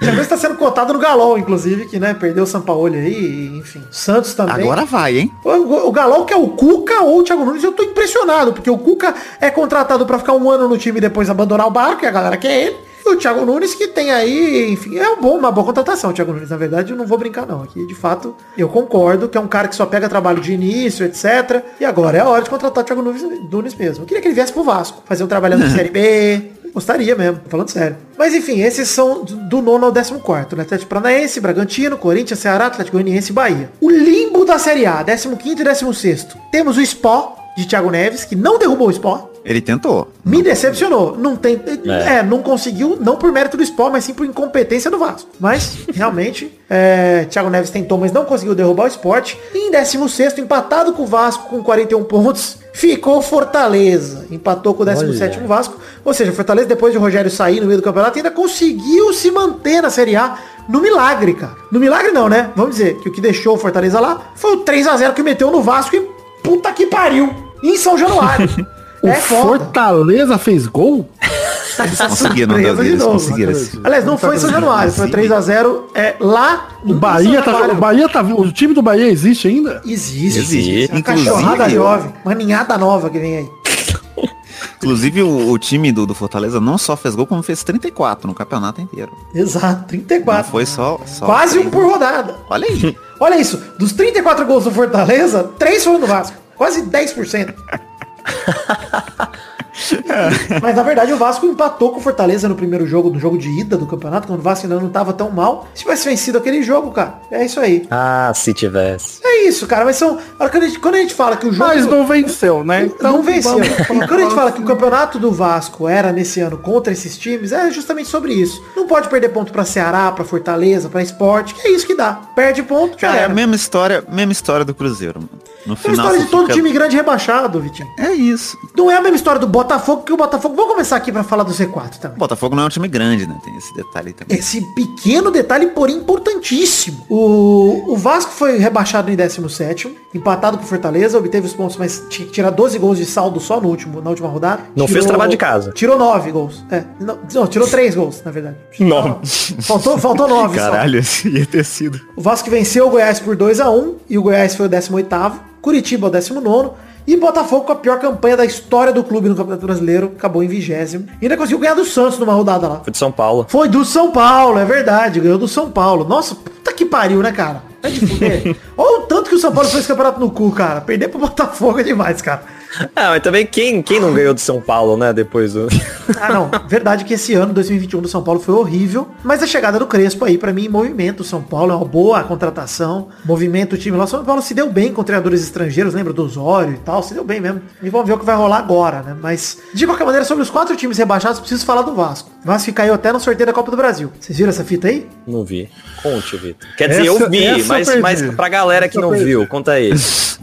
Speaker 5: Thiago Nunes tá sendo cotado no Galol, inclusive, que, né, perdeu o Sampaoli aí, e, enfim. Santos também.
Speaker 4: Agora vai, hein?
Speaker 5: O Galol que é o Cuca ou o Thiago Nunes, eu tô impressionado, porque o Cuca é contratado pra ficar um ano no time e depois abandonar o barco, e a galera quer ele. E o Thiago Nunes que tem aí, enfim, é um bom, uma boa contratação, o Thiago Nunes. Na verdade, eu não vou brincar não. Aqui, de fato, eu concordo que é um cara que só pega trabalho de início, etc. E agora é a hora de contratar o Thiago Nunes, Nunes mesmo. Eu queria que ele viesse pro Vasco, fazer um trabalho na Série B. Gostaria mesmo, falando sério. Mas enfim, esses são do nono ao décimo quarto, né? Atlético Paranaense, Bragantino, Corinthians, Ceará, Atlético Goianiense e Bahia. O limbo da Série A, 15 e 16 Temos o Spó, de Thiago Neves, que não derrubou o Spó.
Speaker 4: Ele tentou.
Speaker 5: Me decepcionou. Não tem. É.
Speaker 3: É.
Speaker 5: não conseguiu, não por mérito do Spó, mas sim por incompetência do Vasco. Mas, realmente, é, Thiago Neves tentou, mas não conseguiu derrubar o esporte. E em 16 empatado com o Vasco com 41 pontos, ficou Fortaleza. Empatou com o 17 Vasco. Ou seja, Fortaleza, depois de Rogério sair no meio do campeonato, ainda conseguiu se manter na Série A no milagre, cara. No milagre não, né? Vamos dizer que o que deixou o Fortaleza lá foi o 3 a 0 que meteu no Vasco e puta que pariu. Em São Januário.
Speaker 2: O
Speaker 5: é foda.
Speaker 2: Fortaleza fez gol?
Speaker 4: Conseguiram,
Speaker 5: Surpresa
Speaker 4: Davi,
Speaker 5: de
Speaker 4: eles
Speaker 5: novo.
Speaker 4: conseguiram esse-
Speaker 5: Aliás, não foi em São Januário, foi 3x0 é, lá
Speaker 2: O Bahia tá, o Bahia tá, o time do Bahia existe ainda?
Speaker 5: Existe,
Speaker 4: Existe.
Speaker 5: existe. Uma
Speaker 4: Inclusive,
Speaker 5: cachorrada jovem, uma ninhada nova que vem aí.
Speaker 4: Inclusive, o, o time do, do Fortaleza não só fez gol, como fez 34 no campeonato inteiro.
Speaker 5: Exato,
Speaker 4: Não
Speaker 5: 34.
Speaker 4: foi só... só
Speaker 5: Quase um por rodada.
Speaker 4: Olha aí.
Speaker 5: Olha isso, dos 34 gols do Fortaleza, 3 foram do Vasco. Quase 10%. Mas na verdade o Vasco empatou com o Fortaleza no primeiro jogo, no jogo de ida do campeonato, quando o Vasco ainda não tava tão mal. Se tivesse vencido aquele jogo, cara, é isso aí.
Speaker 3: Ah, se tivesse.
Speaker 5: É isso, cara, mas são. que a gente- Quando a gente fala que o jogo.
Speaker 2: Mas não venceu, né? Então,
Speaker 5: não venceu.
Speaker 2: vamos-
Speaker 5: E quando a gente fala que o campeonato do Vasco era nesse ano contra esses times, é justamente sobre isso. Não pode perder ponto pra Ceará, pra Fortaleza, pra Esporte, que é isso que dá. Perde ponto, já
Speaker 4: Cara, é a
Speaker 5: era.
Speaker 4: mesma história, mesma história do Cruzeiro, mano. No
Speaker 5: É a
Speaker 4: final
Speaker 5: história
Speaker 4: você
Speaker 5: de todo
Speaker 4: fica-
Speaker 5: time grande rebaixado, Vitinho.
Speaker 4: É isso.
Speaker 5: Não é a mesma história do Botafogo, que o Botafogo. Vamos começar aqui pra falar do Z4
Speaker 4: O
Speaker 5: também.
Speaker 4: Botafogo não é um time grande, né? Tem esse detalhe também.
Speaker 5: Esse pequeno detalhe, porém importantíssimo. O, o Vasco foi rebaixado em 17 empatado com o Fortaleza, obteve os pontos, mas tinha que tirar 12 gols de saldo só no último, na última rodada.
Speaker 3: Não fez trabalho de casa.
Speaker 5: Tirou 9 gols. É, não, não, tirou 3 gols, na verdade.
Speaker 3: Não.
Speaker 5: Faltou, faltou 9 só.
Speaker 4: Caralho, esse ia ter sido.
Speaker 5: O Vasco venceu o Goiás por 2 a 1 e o Goiás foi o 18º, Curitiba o 19 e Botafogo com a pior campanha da história do clube no Campeonato Brasileiro, acabou em vigésimo. E ainda conseguiu ganhar do Santos numa rodada lá.
Speaker 3: Foi de São Paulo.
Speaker 5: Foi do São Paulo, é verdade, ganhou do São Paulo. Nossa, puta que pariu, né, cara? É de fuder. Olha o tanto que o São Paulo fez campeonato no cu, cara. Perder pro Botafogo é demais, cara.
Speaker 3: Ah, mas também quem, quem não ganhou de São Paulo, né? Depois do.
Speaker 5: Ah, não. Verdade que esse ano, 2021 do São Paulo foi horrível. Mas a chegada do Crespo aí, pra mim, movimento. O São Paulo é uma boa contratação. Movimento o time lá. São Paulo se deu bem com treinadores estrangeiros, lembra do Osório e tal. Se deu bem mesmo. E vamos ver o que vai rolar agora, né? Mas, de qualquer maneira, sobre os quatro times rebaixados, preciso falar do Vasco. O Vasco que caiu até no sorteio da Copa do Brasil. Vocês viram essa fita aí?
Speaker 3: Não vi. Conte, Vitor. Quer dizer,
Speaker 2: Essa-
Speaker 3: eu vi,
Speaker 2: essa eu
Speaker 3: mas, mas pra galera que não viu, conta aí.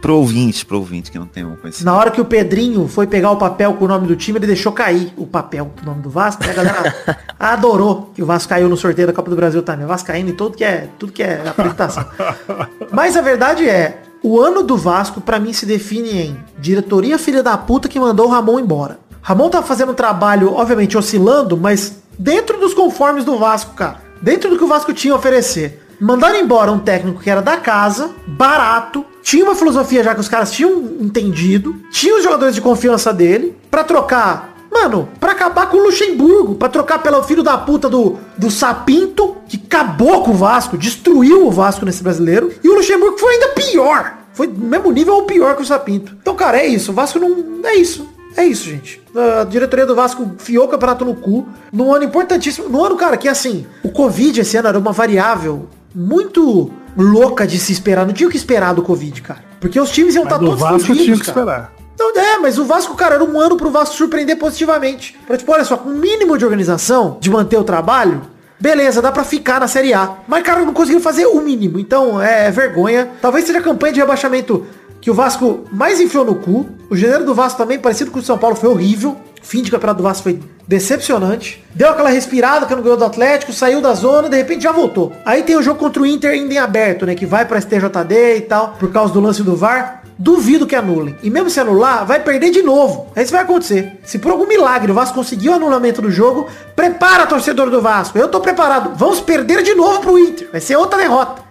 Speaker 4: Pro ouvinte, pro ouvinte que não tem um
Speaker 5: Na hora que o Pedrinho foi pegar o papel com o nome do time, ele deixou cair o papel com o nome do Vasco. E a galera adorou que o Vasco caiu no sorteio da Copa do Brasil também. O Vasco caindo em tudo que é, tudo que é apresentação. Mas a verdade é, o ano do Vasco pra mim se define em diretoria filha da puta que mandou o Ramon embora. Ramon tá fazendo um trabalho, obviamente, oscilando, mas dentro dos conformes do Vasco, cara. Dentro do que o Vasco tinha a oferecer. Mandaram embora um técnico que era da casa, barato, tinha uma filosofia já que os caras tinham entendido, tinha os jogadores de confiança dele, pra trocar Mano, pra acabar com o Luxemburgo, pra trocar pelo filho da puta do, do Sapinto, que acabou com o Vasco, destruiu o Vasco nesse brasileiro, e o Luxemburgo foi ainda pior. Foi no mesmo nível ou pior que o Sapinto. Então, cara, é isso. O Vasco não. É isso. É isso, gente. A diretoria do Vasco fiou o campeonato no cu. Num ano importantíssimo. No ano, cara, que assim, o Covid esse ano era uma variável muito louca de se esperar. Não tinha o que esperar do Covid, cara. Porque os times iam
Speaker 2: Mas
Speaker 5: estar
Speaker 2: do
Speaker 5: todos
Speaker 2: Vasco
Speaker 5: fudidos,
Speaker 2: tinha que
Speaker 5: cara.
Speaker 2: esperar.
Speaker 5: Não, é, mas o Vasco, cara, era um ano pro Vasco surpreender positivamente. Pra, tipo, olha só, com um mínimo de organização, de manter o trabalho, beleza, dá pra ficar na Série A. Mas, cara, não conseguiram fazer o mínimo. Então, é, vergonha. Talvez seja a campanha de rebaixamento que o Vasco mais enfiou no cu. O janeiro do Vasco também, parecido com o São Paulo, foi horrível. Fim de campeonato do Vasco foi decepcionante. Deu aquela respirada que não ganhou do Atlético, saiu da zona, de repente já voltou. Aí tem o jogo contra o Inter ainda em aberto, né? Que vai pra STJD e tal, por causa do lance do VAR. Duvido que anulem. E mesmo se anular, vai perder de novo. É isso que vai acontecer. Se por algum milagre o Vasco conseguiu o anulamento do jogo, prepara torcedor do Vasco. Eu tô preparado. Vamos perder de novo pro Inter. Vai ser outra derrota.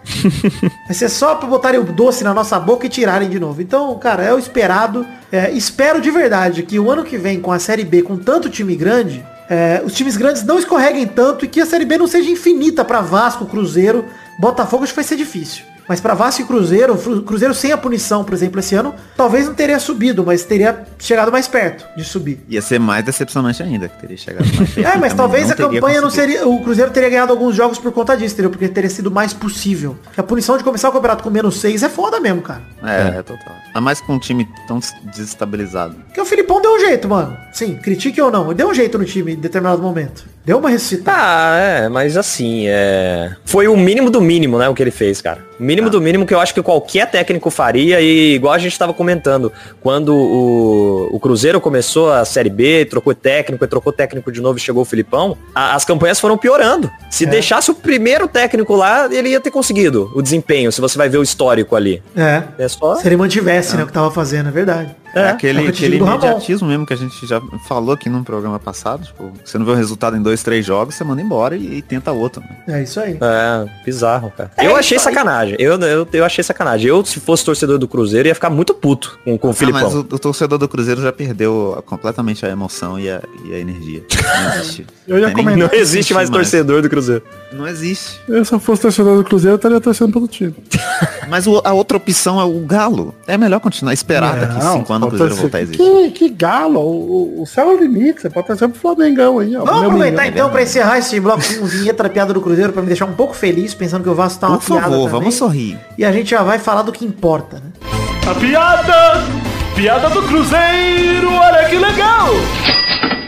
Speaker 5: Vai ser só pra botarem o doce na nossa boca e tirarem de novo. Então, cara, é o esperado. É, espero de verdade que o ano que vem, com a Série B, com tanto time grande, é, os times grandes não escorreguem tanto e que a Série B não seja infinita pra Vasco, Cruzeiro, Botafogo, acho que vai ser difícil. Mas pra Vasco e Cruzeiro, o Cruzeiro sem a punição, por exemplo, esse ano, talvez não teria subido, mas teria chegado mais perto de subir.
Speaker 4: Ia ser mais decepcionante ainda, que teria chegado mais perto.
Speaker 5: É, mas
Speaker 4: Também
Speaker 5: talvez a campanha não
Speaker 4: conseguido.
Speaker 5: seria. O Cruzeiro teria ganhado alguns jogos por conta disso, entendeu? Porque teria sido mais possível. Porque a punição de começar o campeonato com menos 6 é foda mesmo, cara.
Speaker 4: É, é total. Ainda mais com um time tão desestabilizado.
Speaker 5: Porque o Filipão deu um jeito, mano. Sim, critique ou não. Ele deu um jeito no time em determinado momento. Deu uma ressuscitada.
Speaker 3: Ah, é, mas assim, é. Foi o mínimo do mínimo, né, o que ele fez, cara. O mínimo do mínimo que eu acho que qualquer técnico faria, e igual a gente tava comentando, quando o, o Cruzeiro começou a Série B, trocou técnico, e trocou técnico de novo e chegou o Filipão, a- as campanhas foram piorando. Se deixasse o primeiro técnico lá, ele ia ter conseguido o desempenho, se você vai ver o histórico ali.
Speaker 5: É.
Speaker 3: É só.
Speaker 5: Se ele mantivesse, né, o que tava fazendo, é verdade.
Speaker 4: É,
Speaker 5: é
Speaker 4: aquele,
Speaker 5: te
Speaker 4: aquele
Speaker 5: do Ramon.
Speaker 4: imediatismo mesmo que a gente já falou aqui num programa passado. Tipo, você não vê o resultado em dois, três jogos, você manda embora e, e tenta outro. né?
Speaker 5: É isso aí.
Speaker 3: É, bizarro, cara.
Speaker 5: É,
Speaker 3: eu achei sacanagem. Eu, eu, eu achei sacanagem. Eu, se fosse torcedor do Cruzeiro, ia ficar muito puto com, com o
Speaker 4: Ah,
Speaker 3: Filipão.
Speaker 4: mas o, o torcedor do Cruzeiro já perdeu completamente a emoção e a, e a energia. Não existe.
Speaker 2: Eu
Speaker 4: nem-
Speaker 2: comentar.
Speaker 3: Não existe mais torcedor do Cruzeiro.
Speaker 4: Não existe.
Speaker 2: Eu, se eu fosse torcedor do Cruzeiro, eu estaria torcendo pelo time.
Speaker 4: Mas o- a outra opção é o Galo. É melhor continuar, esperar daqui
Speaker 2: Não,
Speaker 4: cinco anos Cruzeiro
Speaker 2: torcer-
Speaker 4: voltar a existir.
Speaker 2: Que, que galo, o, o céu é o limite, você pode torcer pro Flamengão aí, ó.
Speaker 5: Vamos aproveitar
Speaker 2: Mengão.
Speaker 5: então pra encerrar esse bloco com vinheta da piada do Cruzeiro pra me deixar um pouco feliz, pensando que o Vasco tá uma
Speaker 4: Por
Speaker 5: piada
Speaker 4: favor,
Speaker 5: também.
Speaker 4: vamos sorrir.
Speaker 5: E a gente já vai falar do que importa, né?
Speaker 6: A piada! Piada do Cruzeiro, olha que legal!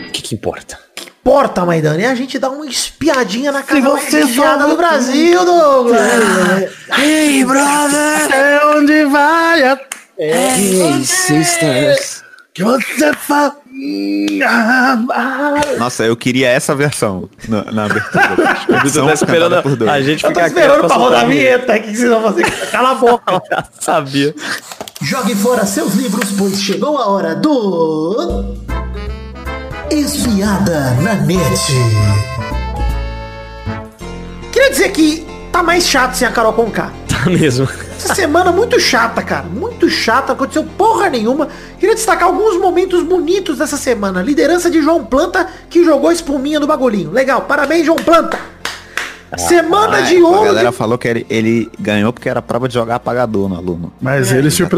Speaker 3: O que que importa?
Speaker 5: Importa, Maidana, e a gente dá uma espiadinha na vigiada
Speaker 2: só-
Speaker 5: do Brasil, Douglas.
Speaker 2: Hey, brother! Onde vai? a-
Speaker 3: Hey, sisters.
Speaker 2: Que você fala?
Speaker 4: Nossa, eu queria essa versão na, na abertura.
Speaker 3: O Vitor tá esperando
Speaker 4: por dois.
Speaker 3: a gente
Speaker 5: Eu tô esperando pra rodar a vinheta. O que que vocês vão fazer? Cala a boca.
Speaker 3: Já sabia.
Speaker 1: Jogue fora seus livros, pois chegou a hora do. Espiada na net.
Speaker 5: Queria dizer que tá mais chato sem a Carol Conká.
Speaker 3: Tá mesmo.
Speaker 5: Essa semana muito chata, cara. Muito chata, aconteceu porra nenhuma. Queria destacar alguns momentos bonitos dessa semana. Liderança de João Planta, que jogou espuminha no bagulhinho. Legal, parabéns, João Planta. Semana
Speaker 4: Ah,
Speaker 5: de
Speaker 4: a
Speaker 5: ouro.
Speaker 4: galera
Speaker 5: de-
Speaker 4: falou que ele, ele ganhou porque era prova de jogar apagador no aluno.
Speaker 2: Mas
Speaker 5: É,
Speaker 2: ele
Speaker 4: já tá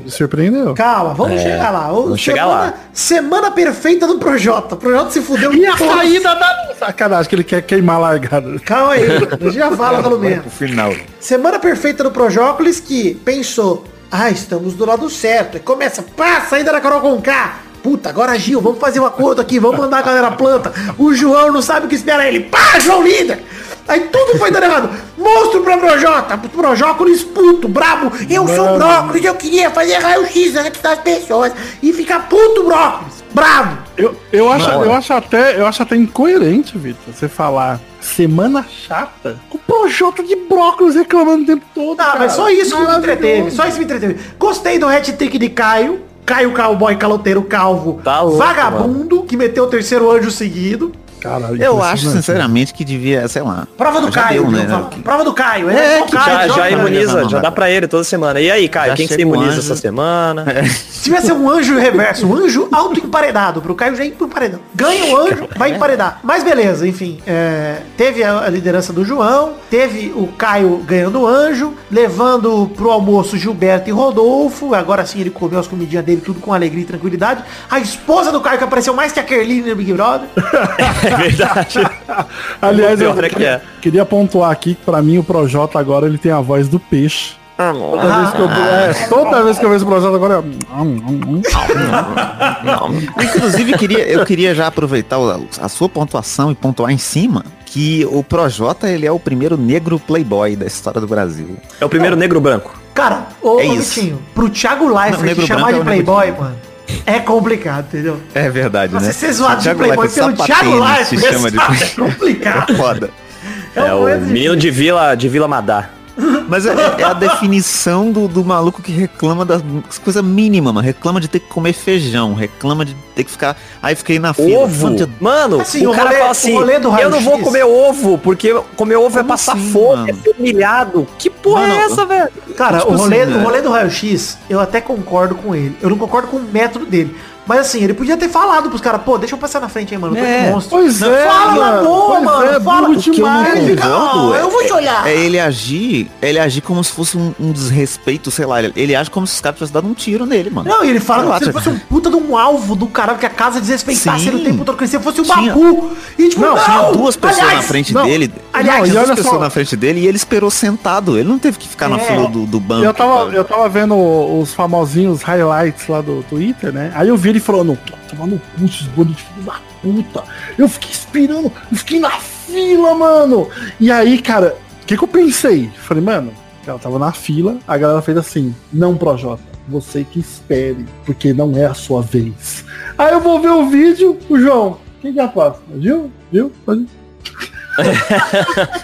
Speaker 2: ele surpreendeu.
Speaker 5: Calma, vamos
Speaker 3: É,
Speaker 5: chegar lá.
Speaker 3: Vamos chegar
Speaker 5: semana,
Speaker 3: lá.
Speaker 5: semana perfeita do Projota. O Projota se fudeu
Speaker 2: E a
Speaker 5: todos.
Speaker 2: saída da... Sacanagem, que ele quer queimar a largada.
Speaker 5: Calma aí, a já fala pelo menos.
Speaker 4: Pro final.
Speaker 5: Semana perfeita do Projócolis que pensou, ah, estamos do lado certo. E começa, pá, saída da Carol Conká. Puta, agora Gil, vamos fazer um acordo aqui, vamos mandar a galera planta. O João não sabe o que espera ele. Pá, João líder! Aí tudo foi dando errado. Monstro pra Projota, Projócolis puto, brabo. Eu sou brócolis, eu queria fazer raio-x antes das pessoas. E ficar puto brócolis, bravo.
Speaker 2: Eu, eu, acho, eu, acho até, eu acho até incoerente, Vitor, você falar semana chata com o Projota de brócolis reclamando o tempo todo.
Speaker 5: Ah,
Speaker 2: cara.
Speaker 5: mas só isso que me entreteve. Só isso me entreteve. Gostei do hat-trick de Caio. Caio Cowboy Caloteiro Calvo.
Speaker 3: Tá louco,
Speaker 5: vagabundo, que meteu o terceiro anjo seguido.
Speaker 2: Caralho,
Speaker 4: Eu acho,
Speaker 2: impressionante.
Speaker 4: sinceramente, que devia, sei lá.
Speaker 5: Prova do Caio,
Speaker 4: deu,
Speaker 5: né?
Speaker 4: né?
Speaker 5: Prova do Caio. Ele
Speaker 4: É,
Speaker 5: só
Speaker 4: que
Speaker 5: Caio,
Speaker 3: Já, já imuniza, já dá pra ele toda semana. E aí, Caio,
Speaker 4: Já
Speaker 3: quem que você
Speaker 4: um
Speaker 3: imuniza
Speaker 4: anjo.
Speaker 3: essa semana?
Speaker 5: Se tivesse um anjo reverso, um anjo auto-emparedado, pro Caio já ir pro paredão. Ganha o anjo, vai emparedar. Mas beleza, enfim. é, teve a, a liderança do João, teve o Caio ganhando o anjo, levando pro almoço Gilberto e Rodolfo. Agora sim ele comeu as comidinhas dele, tudo com alegria e tranquilidade. A esposa do Caio que apareceu mais que a Kerline no Big Brother.
Speaker 3: É verdade.
Speaker 2: Aliás, eu
Speaker 3: Pior é que é.
Speaker 2: queria pontuar aqui que pra mim o Projota agora ele tem a voz do peixe. Toda, vez, que eu, é, toda vez que eu vejo o Projota agora é...
Speaker 4: Inclusive, queria, eu queria já aproveitar a sua pontuação e pontuar em cima que o Projota, ele é o primeiro negro playboy da história do Brasil.
Speaker 3: É o primeiro negro branco.
Speaker 5: Cara, ô,
Speaker 4: É
Speaker 5: ô
Speaker 4: isso.
Speaker 5: Vitinho, pro Thiago Leifert
Speaker 4: Não, negro
Speaker 5: chamar de
Speaker 4: é
Speaker 5: Playboy, mano, é complicado, entendeu?
Speaker 4: É verdade,
Speaker 5: Você
Speaker 4: né?
Speaker 5: ser zoado de Playboy
Speaker 4: Leifert,
Speaker 5: pelo Thiago
Speaker 4: sapatênis
Speaker 5: Leifert
Speaker 4: se chama de
Speaker 5: é complicado.
Speaker 4: É foda.
Speaker 5: É,
Speaker 3: É
Speaker 5: um
Speaker 3: o menino de Vila, de Vila Madá.
Speaker 4: Mas é, é a definição do, do maluco que reclama das coisas mínimas, mano. Reclama de ter que comer feijão, reclama de ter que ficar. Aí fiquei na fila.
Speaker 3: Ovo.
Speaker 4: Mano,
Speaker 3: Mano,
Speaker 5: Assim,
Speaker 3: o
Speaker 5: o
Speaker 3: cara
Speaker 5: rolê-
Speaker 3: fala assim, eu não vou comer ovo, porque comer ovo é passar
Speaker 4: assim,
Speaker 3: fome,
Speaker 4: mano?
Speaker 3: é ser humilhado. Que porra
Speaker 4: Mano,
Speaker 3: é essa, velho?
Speaker 5: Cara,
Speaker 4: Tipo
Speaker 5: o, rolê,
Speaker 4: assim,
Speaker 5: o rolê do raio-x, eu até concordo com ele. Eu não concordo com o método dele. Mas assim, ele podia ter falado pros caras, pô, deixa eu passar na frente aí, mano. Eu tô
Speaker 4: É.
Speaker 5: monstro.
Speaker 2: Pois é,
Speaker 5: fala na
Speaker 2: mano.
Speaker 5: boa,
Speaker 2: Pois
Speaker 5: mano.
Speaker 2: é,
Speaker 5: fala.
Speaker 4: O que eu não
Speaker 2: demais.
Speaker 5: Ele fica,
Speaker 4: concordo
Speaker 5: "Ah, eu vou te olhar.
Speaker 4: É ele agir, ele agir como se fosse um, um desrespeito, sei lá. Ele, ele age como se os caras tivessem dado um tiro nele, mano.
Speaker 5: Não, e ele fala se ele
Speaker 4: tipo-
Speaker 5: fosse um puta de um alvo do caralho que a casa desrespeitasse
Speaker 4: Sim.
Speaker 5: ele o tempo todo, que se fosse o
Speaker 4: Tinha-
Speaker 5: Babu. E tipo,
Speaker 2: Não,
Speaker 5: não,
Speaker 4: Tinha duas pessoas
Speaker 5: aliás,
Speaker 4: na frente
Speaker 2: não.
Speaker 4: dele.
Speaker 5: Aliás,
Speaker 2: Não,
Speaker 4: duas pessoas na frente dele e ele esperou sentado. Ele não teve que ficar na
Speaker 5: É.
Speaker 4: fila do, do banco.
Speaker 2: Eu tava, eu tava vendo os famosinhos highlights lá do Twitter, né? Aí eu vi ele falando, tava no cu esses bandos de filho da puta. Eu fiquei esperando, eu fiquei na fila, mano. E aí, cara, o que que eu pensei? Falei, mano, ela tava na fila, a galera fez assim, não, Projota, você que espere, porque não é a sua vez. Aí eu vou ver o vídeo, o João, quem que é a próxima? Viu? Viu?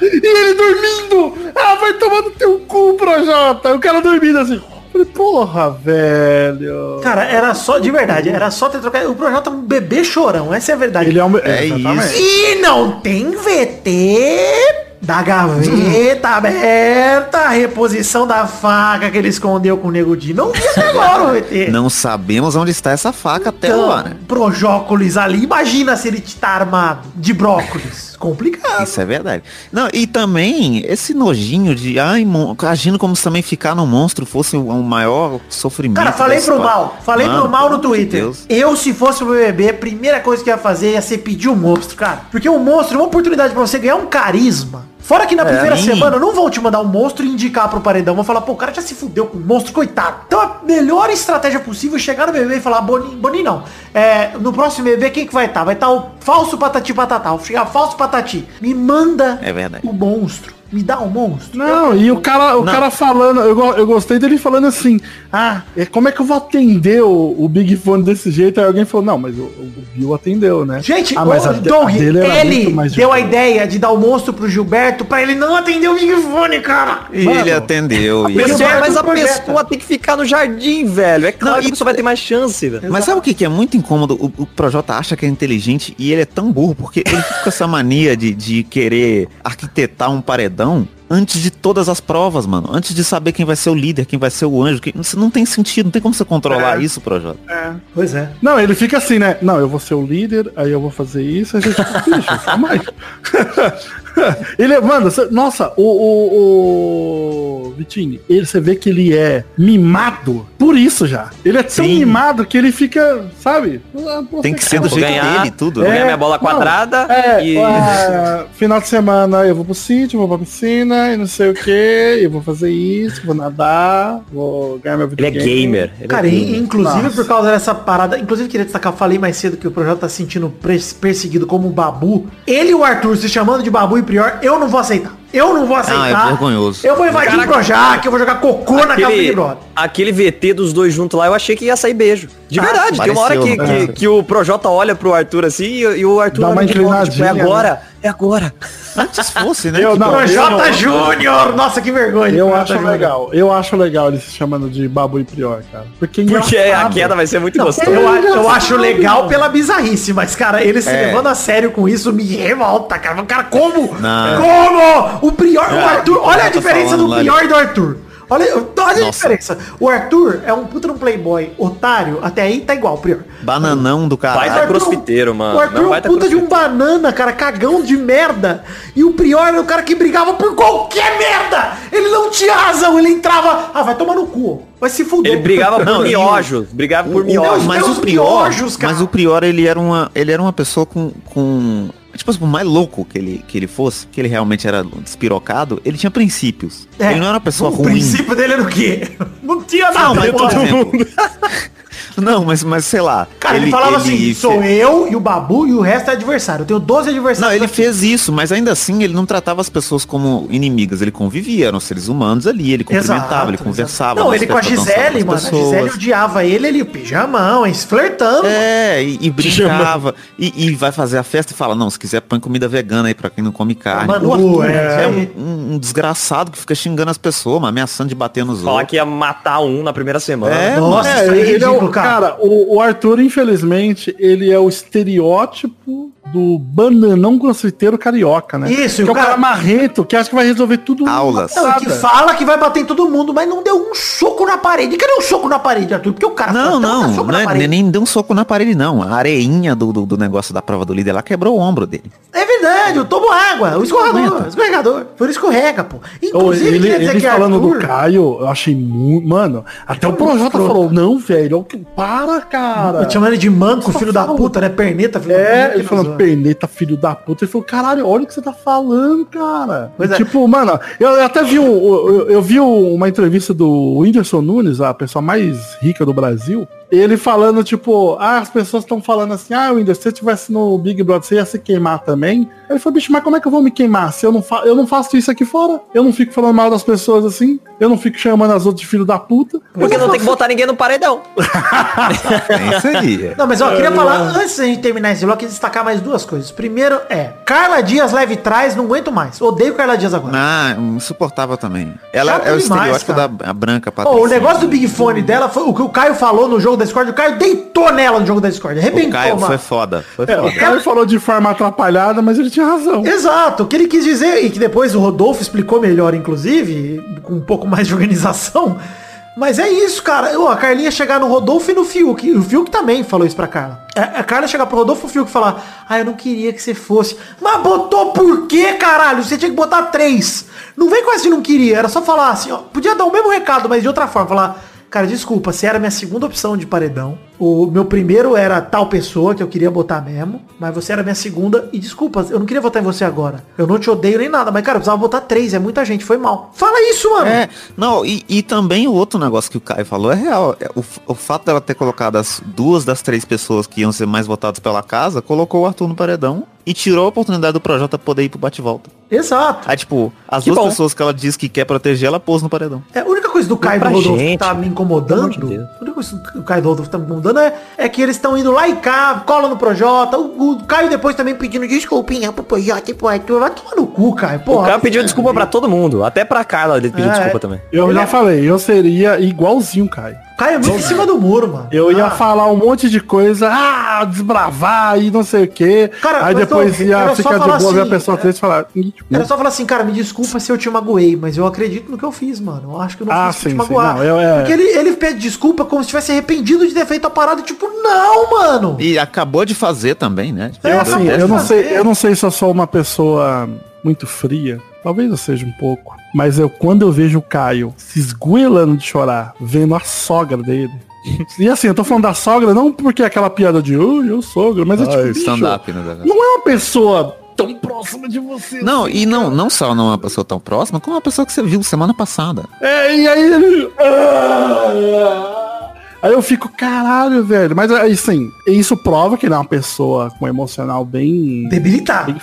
Speaker 2: E ele dormindo! Ah, vai tomar no teu cu, Projota! O cara dormindo assim. Falei, porra, velho.
Speaker 5: Cara, era só, de verdade, era só ter trocado. O projeto é um bebê chorão, essa é a verdade.
Speaker 2: Ele é um.
Speaker 4: É
Speaker 2: exatamente.
Speaker 4: isso.
Speaker 5: E não tem VT Da gaveta aberta, a reposição da faca que ele escondeu com o Nego Di. Não vi até agora o ET.
Speaker 4: Não sabemos onde está essa faca até
Speaker 5: Então,
Speaker 4: agora.
Speaker 5: Projócolis ali. Imagina se ele tá armado de brócolis. Complicado.
Speaker 4: Isso é verdade. Não, e também esse nojinho de ai, agindo como se também ficar no monstro fosse o, o maior sofrimento.
Speaker 5: Cara, falei pro mal. Falei
Speaker 4: Mano,
Speaker 5: pro mal no Twitter.
Speaker 4: Deus.
Speaker 5: Eu, se fosse o BBB, a primeira coisa que eu ia fazer ia ser pedir o monstro, cara. Porque o monstro é uma oportunidade pra você ganhar um carisma. Fora que na primeira
Speaker 4: sim.
Speaker 5: semana não vão te mandar um monstro e indicar pro paredão. Vão falar, pô, o cara já se fudeu com o monstro, coitado. Então a melhor estratégia possível é chegar no BBB e falar, Boninho, Boninho não. É, no próximo BBB, quem que vai estar? Vai estar o falso Patati Patatá. Vou chegar falso Patati. Me manda
Speaker 4: É
Speaker 5: o monstro. Me dá o monstro.
Speaker 2: Não, e o cara, o
Speaker 4: Não.
Speaker 2: cara falando, eu, eu gostei dele falando assim, ah, é, como é que eu vou atender o, o Big Fone desse jeito? Aí alguém falou, não, mas o, o Bill atendeu, né?
Speaker 5: Gente,
Speaker 2: ah,
Speaker 5: o
Speaker 2: mas a, de-
Speaker 5: Doug,
Speaker 2: a
Speaker 5: ele deu a ideia de dar o monstro pro Gilberto pra ele não atender o Big Fone, cara.
Speaker 4: E ele atendeu. e-
Speaker 5: pessoa-
Speaker 3: mas a
Speaker 5: projeta.
Speaker 3: pessoa tem que ficar no jardim, velho. É claro
Speaker 4: Não,
Speaker 3: que a pessoa vai ter mais chance, velho.
Speaker 4: Mas sabe o que, que é muito incômodo? O, o Projota acha que é inteligente e ele é tão burro porque ele fica com essa mania de, de querer arquitetar um paredão antes de todas as provas, mano. Antes de saber quem vai ser o líder, quem vai ser o anjo. Quem... Isso não tem sentido, não tem como você controlar isso, Projota.
Speaker 5: Pois é.
Speaker 2: Não, ele fica assim, né? Não, eu vou ser o líder, aí eu vou fazer isso, aí a gente calma aí. ele, é- mano, você- nossa, o, o, o Vitinho, ele, você vê que ele é mimado por isso já. Ele é tão
Speaker 4: Sim.
Speaker 2: mimado que ele fica, sabe? Pô,
Speaker 4: Tem que ser do
Speaker 3: Vou
Speaker 4: jeito
Speaker 3: ganhar,
Speaker 4: dele, tudo.
Speaker 2: É,
Speaker 3: ganhar minha bola
Speaker 2: não,
Speaker 3: quadrada
Speaker 2: É,
Speaker 3: e...
Speaker 2: ah, final de semana eu vou pro sítio, vou pra piscina e não sei o que, eu vou fazer isso, vou nadar, vou ganhar meu
Speaker 3: Ele é
Speaker 2: videogame.
Speaker 3: gamer. Ele
Speaker 5: Cara,
Speaker 3: é gamer.
Speaker 5: inclusive
Speaker 2: Nossa.
Speaker 5: por causa dessa parada, inclusive queria destacar, falei mais cedo que o projeto tá se sentindo perseguido como o Babu. Ele e o Arthur se chamando de Babu e Prior, eu não vou aceitar. Eu não vou aceitar.
Speaker 4: é vergonhoso.
Speaker 5: Eu vou invadir o
Speaker 3: Caraca.
Speaker 5: Projac, eu vou jogar cocô na casa do Big
Speaker 3: Aquele,
Speaker 5: Brother.
Speaker 3: aquele VT dos dois juntos lá, eu achei que ia sair beijo. De
Speaker 5: Ah,
Speaker 3: verdade, tem uma hora que,
Speaker 4: pareceu,
Speaker 3: que, que o Projota olha pro Arthur assim e, e o Arthur
Speaker 2: Dá
Speaker 3: olha
Speaker 2: uma
Speaker 3: de volta, tipo, é
Speaker 2: inclinadinha,
Speaker 3: agora, é agora.
Speaker 4: Antes fosse, né?
Speaker 2: Eu não,
Speaker 5: Projota Júnior! Nossa, que vergonha.
Speaker 2: Eu acho
Speaker 5: Júnior.
Speaker 2: legal. Eu acho legal ele se chamando de Babu e Prior, cara. Porque,
Speaker 3: Porque a queda vai ser muito
Speaker 5: Não,
Speaker 3: gostosa.
Speaker 5: eu, a- eu acho legal pela bizarrice, mas, cara, ele se
Speaker 4: É.
Speaker 5: levando a sério com isso me revolta, cara. Cara, como?
Speaker 4: Não.
Speaker 5: Como? O Prior, o
Speaker 4: É,
Speaker 5: Arthur,
Speaker 4: o
Speaker 5: olha a
Speaker 4: tá
Speaker 5: diferença do Prior e do Arthur. Olha, olha a diferença. O Arthur é um puta um playboy otário, até aí tá igual o Prior.
Speaker 4: Bananão do
Speaker 3: Vai
Speaker 4: caralho.
Speaker 3: dar crossfiteiro, mano.
Speaker 5: O Arthur
Speaker 3: Não,
Speaker 5: é
Speaker 3: vai
Speaker 5: um puta de um banana, cara, cagão de merda. E o Prior era o cara que brigava por qualquer merda. Ele não tinha razão, ele entrava, ah, vai tomar no cu. Vai se fuder.
Speaker 3: Ele brigava por miojos, brigava por miojos.
Speaker 4: mas o Prior,
Speaker 5: miojos, cara.
Speaker 4: mas o Prior ele era uma, ele era uma pessoa com, com tipo assim, por mais louco que ele, que ele fosse, que ele realmente era despirocado, ele tinha princípios.
Speaker 5: É.
Speaker 4: Ele não era uma pessoa
Speaker 5: o
Speaker 4: ruim.
Speaker 5: princípio dele era o quê? Não tinha nada.
Speaker 4: Não, mas por exemplo, Não, mas, mas sei lá.
Speaker 5: Cara, ele, falava assim, sou eu e o Babu e o resto é adversário. Eu tenho 12 adversários.
Speaker 4: Não, ele
Speaker 5: aqui.
Speaker 4: fez isso, mas ainda assim ele não tratava as pessoas como inimigas. Ele convivia, eram seres humanos ali, ele cumprimentava, ele
Speaker 5: Exato,
Speaker 4: conversava.
Speaker 5: exato. Não, ele com a Gisele, mano.
Speaker 4: as
Speaker 5: A Gisele
Speaker 4: pessoas.
Speaker 5: odiava ele, ele pijamão, eles flertando.
Speaker 4: É, e, e brincava. E, e vai fazer a festa e fala, não, se quiser põe comida vegana aí pra quem não come carne.
Speaker 5: Mano,
Speaker 4: O Arthur
Speaker 5: é,
Speaker 4: é, um, um desgraçado que fica xingando as pessoas, mano, ameaçando de bater nos
Speaker 3: Falar
Speaker 4: outros.
Speaker 3: que ia matar um na primeira semana.
Speaker 4: É,
Speaker 5: Nossa,
Speaker 2: É,
Speaker 5: é
Speaker 2: ele é o,
Speaker 5: cara.
Speaker 2: Cara, o, o Arthur, infelizmente, ele é o estereótipo do bananão grosseiteiro carioca, né?
Speaker 5: Isso,
Speaker 2: que
Speaker 5: o
Speaker 2: é o cara
Speaker 5: cara-
Speaker 2: marrento, que acha que vai resolver tudo
Speaker 4: Aulas.
Speaker 5: Não, que fala que vai bater em todo mundo, mas não deu um soco na parede. Cadê um soco na parede, Arthur? Porque o cara
Speaker 4: Não, não,
Speaker 5: "Dá soco na
Speaker 4: não é-
Speaker 5: parede."
Speaker 4: nem deu um soco na parede, não. A areinha do, do, do negócio da prova do líder lá quebrou o ombro dele.
Speaker 5: É verdade, eu tomo água, o escorregador, o escorregador. Foi o escorrega, pô.
Speaker 2: Ô,
Speaker 5: Inclusive,
Speaker 2: ele,
Speaker 5: queria dizer
Speaker 2: ele
Speaker 5: que
Speaker 2: falando
Speaker 5: Arthur...
Speaker 2: do Caio, eu achei muito. Mano, até o Projota falou, não, velho, para, cara.
Speaker 5: Eu chamando ele de manco, filho da puta, né? Perneta, filho da
Speaker 2: É,
Speaker 5: puta.
Speaker 2: ele falando, perneta, filho da puta. Ele falou, caralho, olha o que você tá falando, cara.
Speaker 5: É.
Speaker 2: tipo, mano, eu, eu até vi, um, eu, eu vi uma entrevista do Whindersson Nunes, a pessoa mais rica do Brasil. Ele falando, tipo, ah, as pessoas estão falando assim, ah, Whindersson, se você estivesse no Big Brother, você ia se queimar também. Ele falou, bicho, mas como é que eu vou me queimar? Se eu não, fa eu não faço isso aqui fora. Eu não fico falando mal das pessoas assim. Eu não fico chamando as outras de filho da puta.
Speaker 3: Porque não tem que botar ninguém no paredão.
Speaker 4: É isso aí.
Speaker 5: Não, mas ó, eu queria falar, antes da gente terminar esse bloco, destacar mais duas coisas. Primeiro é, Carla Dias leve trás, não aguento mais. Odeio Carla Dias agora.
Speaker 4: Ah, insuportável também. Ela
Speaker 5: Chato
Speaker 4: é o
Speaker 5: demais,
Speaker 4: estereótipo
Speaker 5: cara.
Speaker 4: da a branca
Speaker 5: Pô, o negócio do Big Fone dela foi o que o Caio falou no jogo jogo da Discord, o Caio deitou nela no jogo da Discord.
Speaker 4: O
Speaker 5: Arrebentou,
Speaker 4: Caio
Speaker 5: mano.
Speaker 4: foi foda. Foi
Speaker 2: É,
Speaker 4: foda.
Speaker 2: o cara falou de forma atrapalhada, mas ele tinha razão.
Speaker 5: Exato, o que ele quis dizer, e que depois o Rodolfo explicou melhor, inclusive, com um pouco mais de organização. Mas é isso, cara. Ô, a Carlinha chegar no Rodolfo e no Fiuk. E o Fiuk também falou isso pra Carla. A a Carla chegar pro Rodolfo e o Fiuk falar, ah, eu não queria que você fosse. Mas botou por quê, caralho? Você tinha que botar três. Não vem com essa de não queria. Era só falar assim, ó. Podia dar o mesmo recado, mas de outra forma. Falar, cara, desculpa, você era minha segunda opção de paredão. O meu primeiro era tal pessoa que eu queria botar mesmo. Mas você era minha segunda. E desculpa, eu não queria votar em você agora. Eu não te odeio nem nada. Mas, cara, eu precisava botar três. É muita gente. Foi mal. Fala isso, mano.
Speaker 4: É, não, e, e também o outro negócio que o Caio falou é real. É, O, o fato dela ter colocado as duas das três pessoas que iam ser mais votadas pela casa, colocou o Arthur no paredão e tirou a oportunidade do Projota poder ir pro bate-volta.
Speaker 5: Exato.
Speaker 4: Aí, tipo, as
Speaker 3: Que
Speaker 4: duas
Speaker 3: bom.
Speaker 4: pessoas que ela diz que quer proteger, ela pôs no paredão.
Speaker 5: É, a única coisa do Caio do Rodolfo que
Speaker 3: gente,
Speaker 5: tá me incomodando,
Speaker 3: de
Speaker 5: a única coisa que o Caio do Rodolfo tá me incomodando é, é que eles estão indo lá e cá, cola no Projota, o, o Caio depois também pedindo desculpinha pro Projota e pro Arthur, vai tomar no cu, Caio,
Speaker 3: O
Speaker 5: porra.
Speaker 3: cara pediu desculpa pra todo mundo. Até pra Carla ele pediu
Speaker 5: É.
Speaker 3: desculpa também.
Speaker 2: Eu já falei, eu seria igualzinho, Caio.
Speaker 5: Caio é muito em cima do muro, mano.
Speaker 2: Eu ia
Speaker 5: Ah,
Speaker 2: falar um monte de coisa, ah, desbravar e não sei o quê.
Speaker 5: Cara,
Speaker 2: Aí depois ia ficar de boa ver a
Speaker 5: assim,
Speaker 2: pessoa
Speaker 5: é-
Speaker 2: três e falar. "Ih,
Speaker 5: Era só falar assim, cara, me desculpa se eu te magoei, mas eu acredito no que eu fiz, mano. Eu acho que eu não
Speaker 2: Ah,
Speaker 5: fiz te
Speaker 2: sim, sim,
Speaker 5: magoar.
Speaker 2: não, eu- é-
Speaker 5: Porque ele, ele pede desculpa como se tivesse arrependido de ter feito a parada, tipo, não, mano.
Speaker 4: E acabou de fazer também, né?
Speaker 5: É,
Speaker 2: Eu, assim,
Speaker 5: acabou de
Speaker 2: eu não
Speaker 5: fazer.
Speaker 2: sei, eu não sei se eu sou uma pessoa muito fria. Talvez eu seja um pouco. Mas eu, quando eu vejo o Caio se esgoelando de chorar, vendo a sogra dele. E assim, eu tô falando da sogra não porque é aquela piada de, ui, eu sogro, mas é tipo,
Speaker 4: stand-up, né?
Speaker 2: não é uma pessoa tão próxima de você.
Speaker 4: Não,
Speaker 2: assim,
Speaker 4: e não,
Speaker 2: cara.
Speaker 4: não só não é uma pessoa tão próxima, como uma pessoa que você viu semana passada.
Speaker 2: É, e aí ele. Ah! Aí eu fico, caralho, velho. Mas aí sim, isso prova que ele é uma pessoa com um emocional bem.
Speaker 5: Debilitado.
Speaker 2: Bem,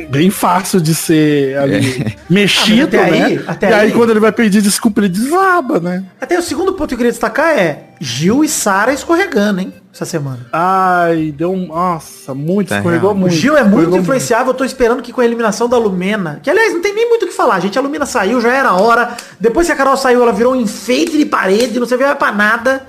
Speaker 2: bem, bem fácil de ser ali, mexido,
Speaker 5: Ah, até
Speaker 2: né?
Speaker 5: aí- até
Speaker 2: e aí,
Speaker 5: aí-
Speaker 2: quando ele vai pedir desculpa, ele desaba, né?
Speaker 5: Até o segundo ponto que eu queria destacar é Gil e Sara escorregando, hein? Essa semana.
Speaker 2: Ai, deu um. Nossa, muito,
Speaker 4: Tá
Speaker 2: escorregou
Speaker 4: real.
Speaker 5: O
Speaker 2: muito.
Speaker 5: Gil é muito influenciável, eu tô esperando que com a eliminação da Lumena, que aliás não tem nem muito o que falar, gente, a Lumena saiu, já era hora, depois que a Carol saiu, ela virou um enfeite de parede, não servia pra nada,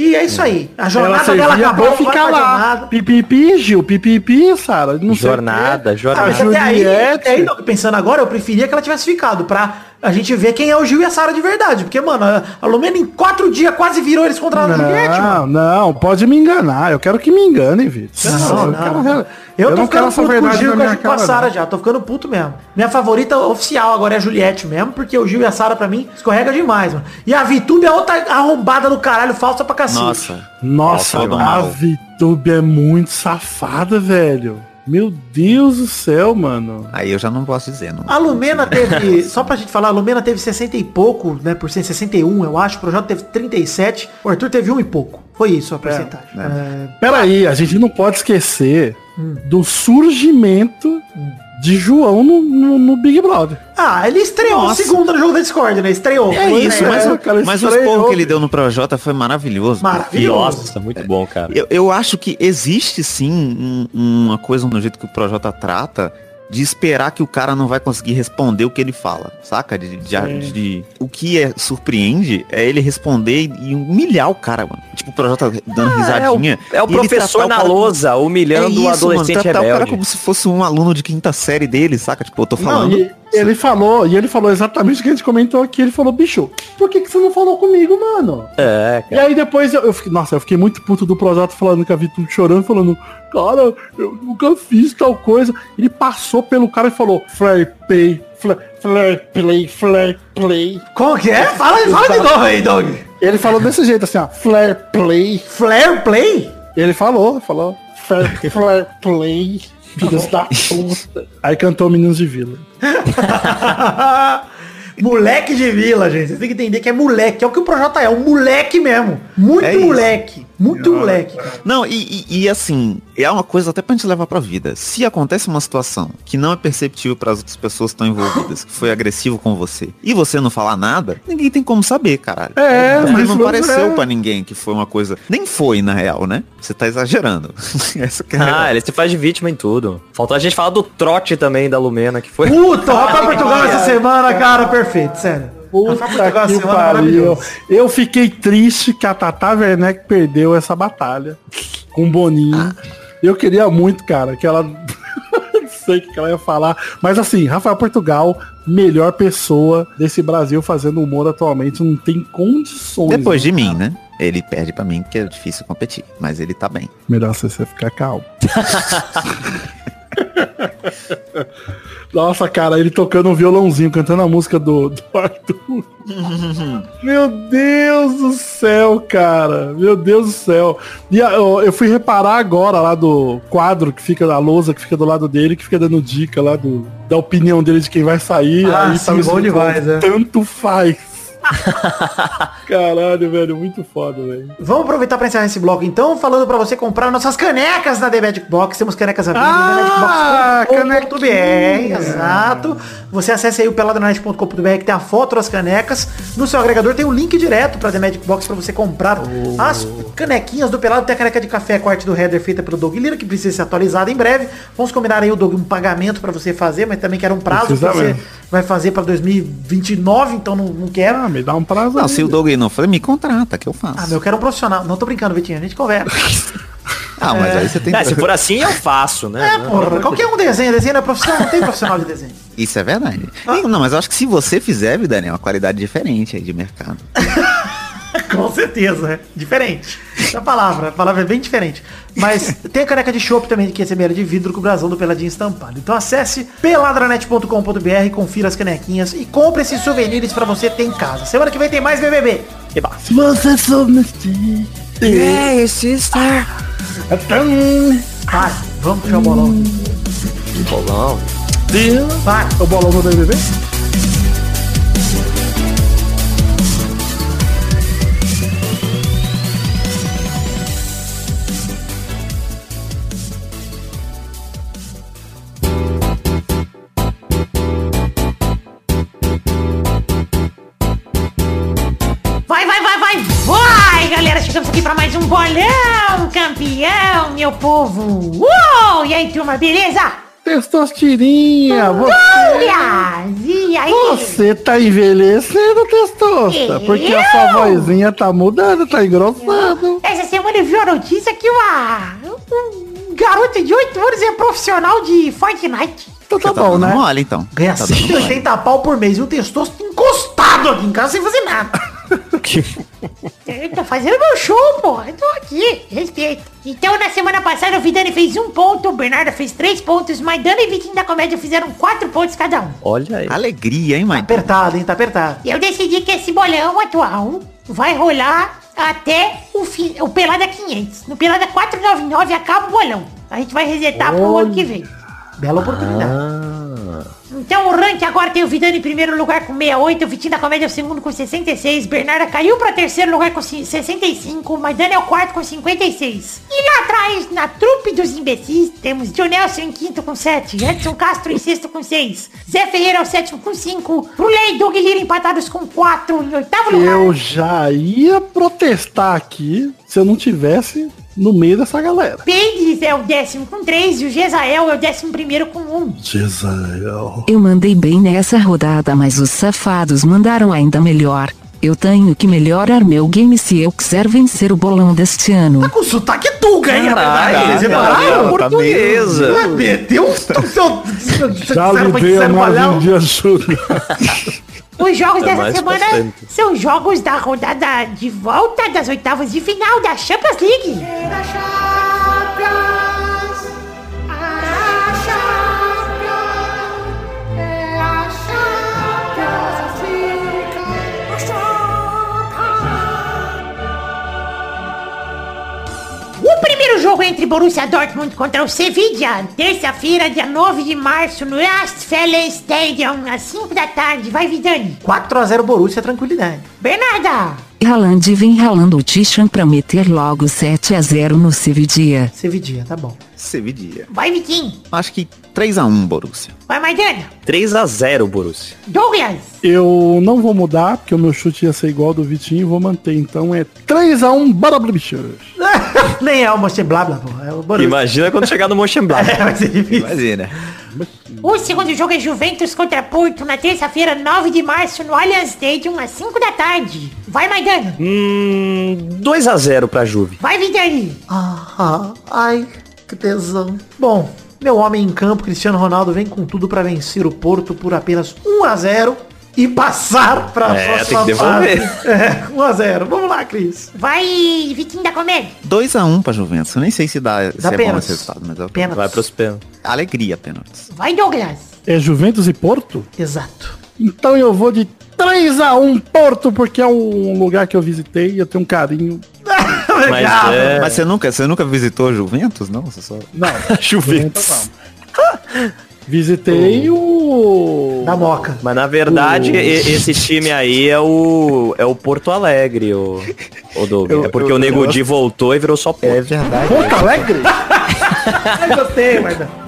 Speaker 5: e é isso aí, a
Speaker 2: Ela
Speaker 5: jornada dela acabou,
Speaker 2: ficar lá.
Speaker 5: jornada.
Speaker 2: Pipipi, Gil, pipipi, Sara. Não sei o quê.
Speaker 3: Jornada,
Speaker 5: Ah,
Speaker 3: jornada.
Speaker 5: mas até aí, até aí, pensando agora, eu preferia que ela tivesse ficado, pra a gente ver quem é o Gil e a Sara de verdade, porque, mano, a- a Lumena em quatro dias quase virou eles contra a Juliette, mano.
Speaker 2: Não, não, pode me enganar. Eu quero que me enganem, Vitor.
Speaker 5: Não,
Speaker 2: eu
Speaker 5: não.
Speaker 2: quero-
Speaker 5: Eu,
Speaker 2: eu
Speaker 5: tô
Speaker 2: não quero
Speaker 5: ficando puto com o Gil e com a-. Sara
Speaker 2: não.
Speaker 5: já, tô ficando puto mesmo. Minha favorita oficial agora é a Juliette mesmo, porque o Gil e a Sara pra mim escorrega demais, mano. E a Vitube é outra arrombada do caralho, falsa pra cacete.
Speaker 4: Nossa.
Speaker 2: Nossa,
Speaker 4: Nossa,
Speaker 2: a
Speaker 4: mal.
Speaker 2: VTube é muito safada, velho. Meu Deus do céu, mano.
Speaker 4: Aí eu já não posso dizer, não.
Speaker 5: A Lumena teve, só pra gente falar, a Lumena teve 60 e pouco, né, por cento, 61 eu acho, o Projota teve 37, o Arthur teve um e pouco. Foi isso a porcentagem. É,
Speaker 2: Peraí, a gente não pode esquecer
Speaker 5: Hum.
Speaker 2: do surgimento de João no, no- no Big Brother.
Speaker 5: Ah, ele estreou
Speaker 4: Nossa.
Speaker 5: segunda no jogo da Discord, né? Estreou.
Speaker 4: É
Speaker 5: Foi,
Speaker 4: isso,
Speaker 5: né?
Speaker 4: mas,
Speaker 2: é,
Speaker 4: o-
Speaker 2: cara,
Speaker 4: mas o
Speaker 2: estranho.
Speaker 4: esporro que ele deu no Projota foi maravilhoso.
Speaker 5: Maravilhoso.
Speaker 3: Nossa, muito bom, cara.
Speaker 4: Eu, eu acho que existe sim um- uma coisa no jeito que o Projota trata de esperar que o cara não vai conseguir responder o que ele fala, saca? De, de- de- o que é, surpreende é ele responder e humilhar o cara, mano. Tipo, o Projota dando
Speaker 3: É o,
Speaker 4: risadinha.
Speaker 3: é o
Speaker 4: e ele
Speaker 3: professor
Speaker 4: o
Speaker 3: na lousa, humilhando
Speaker 4: é isso,
Speaker 3: o
Speaker 4: mano,
Speaker 3: adolescente
Speaker 4: tratar o cara
Speaker 3: rebelde.
Speaker 4: como se fosse um aluno de quinta série dele, saca? Tipo, eu tô
Speaker 2: Não,
Speaker 4: falando.
Speaker 2: e ele falou, e ele falou exatamente o que a gente comentou aqui. Ele falou, bicho, por que, que você não falou comigo, mano?
Speaker 3: É,
Speaker 2: E aí depois eu, eu fiquei, nossa, eu fiquei muito puto do Projota falando que a Vitor chorando, falando, cara, eu nunca fiz tal coisa. Ele passou pelo cara e falou, flare play, flare, flare play, flare play.
Speaker 5: Como que é? Fala, fala de novo aí, Doug.
Speaker 2: Ele falou desse jeito assim, ó, flare play.
Speaker 5: Flare Play?
Speaker 2: Ele falou, falou, flare, flare play. Filhos da puta. Aí cantou Meninos de Vila.
Speaker 5: moleque de vila, gente. Vocês têm que entender que é moleque. É o que o Projota é. Um moleque mesmo. Muito
Speaker 4: É isso.
Speaker 5: moleque. Muito moleque, cara.
Speaker 4: Não, e, e- e, assim, é uma coisa até pra gente levar pra vida. Se acontece uma situação que não é perceptível para as outras pessoas que estão envolvidas, que foi agressivo com você, e você não falar nada, ninguém tem como saber, caralho.
Speaker 2: É,
Speaker 4: Porque
Speaker 2: mas
Speaker 4: não pareceu
Speaker 2: é.
Speaker 4: pra ninguém que foi uma coisa. Nem foi, na real, né? Você tá exagerando. Essa que é.
Speaker 3: Ah, ele se faz de vítima em tudo. Faltou a gente falar do trote também da Lumena, que foi.
Speaker 5: Puta,
Speaker 3: Ah,
Speaker 5: Portugal essa semana, cara, perfeito, sério.
Speaker 2: Puta que
Speaker 5: semana
Speaker 2: pariu. Eu fiquei triste que a Tata Werneck perdeu essa batalha com o Boninho. Eu queria muito, cara, que ela... Não sei o que ela ia falar. Mas assim, Rafael Portugal, melhor pessoa desse Brasil fazendo humor atualmente. Não tem condições.
Speaker 4: Depois de
Speaker 2: né,
Speaker 4: mim,
Speaker 2: cara?
Speaker 4: né? Ele perde pra mim, que é difícil competir. Mas ele tá bem.
Speaker 2: Melhor você ficar calmo. Nossa, cara, ele tocando um violãozinho, cantando a música do, do Arthur. Meu Deus do céu, cara. Meu Deus do céu. E eu, eu fui reparar agora lá do quadro que fica da lousa, que fica do lado dele, que fica dando dica lá do, da opinião dele de quem vai sair.
Speaker 5: Ah,
Speaker 2: aí
Speaker 5: sim,
Speaker 2: tava
Speaker 5: bom demais, é.
Speaker 2: Tanto faz. Caralho, velho, muito foda, velho.
Speaker 5: Vamos aproveitar para encerrar esse bloco então, falando para você comprar nossas canecas na The Magic Box. Temos canecas à venda
Speaker 2: Ah,
Speaker 5: TheMagicBox.com.br. Exato. Você acesse aí o peladranet.com.br que tem a foto das canecas. No seu agregador tem o link direto para The Magic Box para você comprar as canequinhas do Pelado. Tem a caneca de café com a arte do header feita pelo Doug Lira, que precisa ser atualizada em breve. Vamos combinar aí o Doug um pagamento para você fazer, mas também quero um prazo que você vai fazer para 2029, então não, não quero.
Speaker 2: Ah, me dá um prazo
Speaker 4: Não,
Speaker 2: aí.
Speaker 4: se o Doug não for, me contrata, que eu faço.
Speaker 5: Ah, meu, eu quero um profissional. Não tô brincando, Vitinho. A gente conversa.
Speaker 4: Ah, mas aí você tem
Speaker 3: É, se for assim, eu faço, né?
Speaker 5: É, porra, qualquer um desenha, desenho não é profissional, não tem profissional de desenho.
Speaker 4: Isso é verdade.
Speaker 5: Ah.
Speaker 4: Não, mas eu acho que se você fizer, Daniel, uma qualidade diferente aí de mercado.
Speaker 5: Com certeza, é diferente. Essa palavra, a palavra é bem diferente. Mas tem a caneca de chopp também, que é CBR de vidro com o brasão do Peladinho estampado. Então acesse peladranet.com.br, confira as canequinhas e compre esses souvenirs pra você ter em casa. Semana que vem tem mais BBB.
Speaker 2: Se você.
Speaker 3: Hey, sister.
Speaker 5: Vai, vamos puxar o bolão.
Speaker 3: Bolão.
Speaker 5: Vai.
Speaker 2: O bolão do BBB?
Speaker 7: Vai, vai, vai, vai, galera. Chegamos aqui pra mais um bolão, campeão, meu povo. Uou! E aí, turma, beleza?
Speaker 2: Testostirinha, você,
Speaker 7: Olha! E aí?
Speaker 2: você tá envelhecendo, testosta. Porque a sua
Speaker 7: Eu?
Speaker 2: vozinha tá mudando, tá engrossando.
Speaker 7: Essa semana eu vi a notícia que uma, um garoto de 8 anos é profissional de Fortnite.
Speaker 2: Então tá
Speaker 4: Tá
Speaker 2: bom, né?
Speaker 4: mole, então.
Speaker 5: Ganha
Speaker 4: Tá dando mole.
Speaker 5: 180 pau por mês e um testosto encostado aqui em casa sem fazer nada.
Speaker 7: Eu tô fazendo meu show, pô. Eu tô aqui, respeito. Então, na semana passada, o Vidani fez um ponto, o Bernardo fez três pontos, Maidana e Vitinho da Comédia fizeram quatro pontos cada um.
Speaker 3: Olha aí.
Speaker 4: Alegria, hein,
Speaker 5: Tá
Speaker 4: mãe?
Speaker 5: apertado, hein? Tá apertado.
Speaker 7: E eu decidi que esse bolão atual vai rolar até o, fim, o Pelada 500. No Pelada 499 acaba o bolão. A gente vai resetar pro ano que vem.
Speaker 5: Bela oportunidade.
Speaker 7: Então o ranking agora tem o Vidani em primeiro lugar com 68, o Vitinho da Comédia é o segundo com 66, Bernarda caiu pra terceiro lugar com 65, o Maidana é o quarto com 56. E lá atrás, na trupe dos imbecis, temos Dionelson em quinto com 7, Edson Castro em sexto com 6, Zé Ferreira é o sétimo com 5, Rulei e Doug Lira empatados com 4 em oitavo lugar.
Speaker 2: Eu já ia protestar aqui se eu não tivesse no meio dessa galera.
Speaker 7: Pendes é o décimo com 3 e o Gesael é o décimo primeiro com 1.
Speaker 2: Jezael.
Speaker 8: Eu mandei bem nessa rodada, mas os safados mandaram ainda melhor. Eu tenho que melhorar meu game se eu quiser vencer o bolão deste ano.
Speaker 5: Com sotaque tuga, hein?
Speaker 3: Caralho,
Speaker 5: rapaz? Você
Speaker 3: cara,
Speaker 5: tá-
Speaker 3: portuguesa.
Speaker 5: Vai meter um seu...
Speaker 2: Já lhe dei a nove de ajuda.
Speaker 7: Os jogos
Speaker 3: É
Speaker 7: dessa semana são jogos da rodada de volta das oitavas de final da Champions League. Primeiro jogo entre Borussia Dortmund contra o Sevilla, terça-feira, dia 9 de março, no Westfalen Stadium, às 5 da tarde. Vai, Vidani.
Speaker 5: 4x0 Borussia, tranquilidade.
Speaker 7: Bernarda.
Speaker 8: Haaland vem ralando o Tishan pra meter logo 7 a 0 no Sevilla.
Speaker 5: Sevidinha, tá bom.
Speaker 4: Sevidia.
Speaker 7: Vai, Vitinho.
Speaker 4: Acho que 3x1, Borussia.
Speaker 7: Vai, Maidana.
Speaker 3: 3x0, Borussia.
Speaker 7: Douglas.
Speaker 2: Eu não vou mudar, porque o meu chute ia ser igual ao do Vitinho, vou manter. Então é 3x1, bora bichos.
Speaker 5: Nem é o Blá, pô. É o Borussia.
Speaker 3: Imagina quando chegar no Mönchengladbach.
Speaker 5: É, vai ser difícil.
Speaker 4: Imagina.
Speaker 7: O segundo jogo é Juventus contra Porto na terça-feira, 9 de março, no Allianz Stadium, às 5 da tarde. Vai, Maidana.
Speaker 3: Hum, 2x0 pra Juve.
Speaker 7: Vai, Vidani.
Speaker 5: Ah, ai, que tesão. Bom, meu homem em campo, Cristiano Ronaldo, vem com tudo pra vencer o Porto por apenas 1 a 0 e passar pra
Speaker 3: É,
Speaker 5: próxima
Speaker 3: tem que devolver.
Speaker 5: fase. É, 1 a 0 Vamos lá, Cris.
Speaker 7: Vai, Vitinho da Comédia.
Speaker 4: 2x1 pra Juventus. Eu nem sei se dá, se
Speaker 5: Dá
Speaker 4: é bom esse resultado, mas eu...
Speaker 5: Pênaltis.
Speaker 3: Vai pros pênaltis.
Speaker 4: alegria pênaltis.
Speaker 7: Vai, Douglas.
Speaker 2: É Juventus e Porto?
Speaker 5: Exato.
Speaker 2: Então eu vou de 3x1 Porto, porque é um lugar que eu visitei e eu tenho um carinho.
Speaker 3: Mas é...
Speaker 4: Mas você nunca, você nunca visitou Juventus? Não, você só...
Speaker 2: Não,
Speaker 3: Juventus.
Speaker 2: visitei o.
Speaker 5: Da Moca.
Speaker 3: Mas na verdade,
Speaker 2: O-
Speaker 3: esse time aí é o, é o Porto Alegre, o, o Doug.
Speaker 4: Eu-
Speaker 3: é porque
Speaker 4: eu-
Speaker 3: o Nego
Speaker 4: eu-
Speaker 3: voltou e virou só Porto.
Speaker 4: É verdade.
Speaker 2: Porto Alegre?
Speaker 5: Ai, gostei, Maidana.
Speaker 4: Mas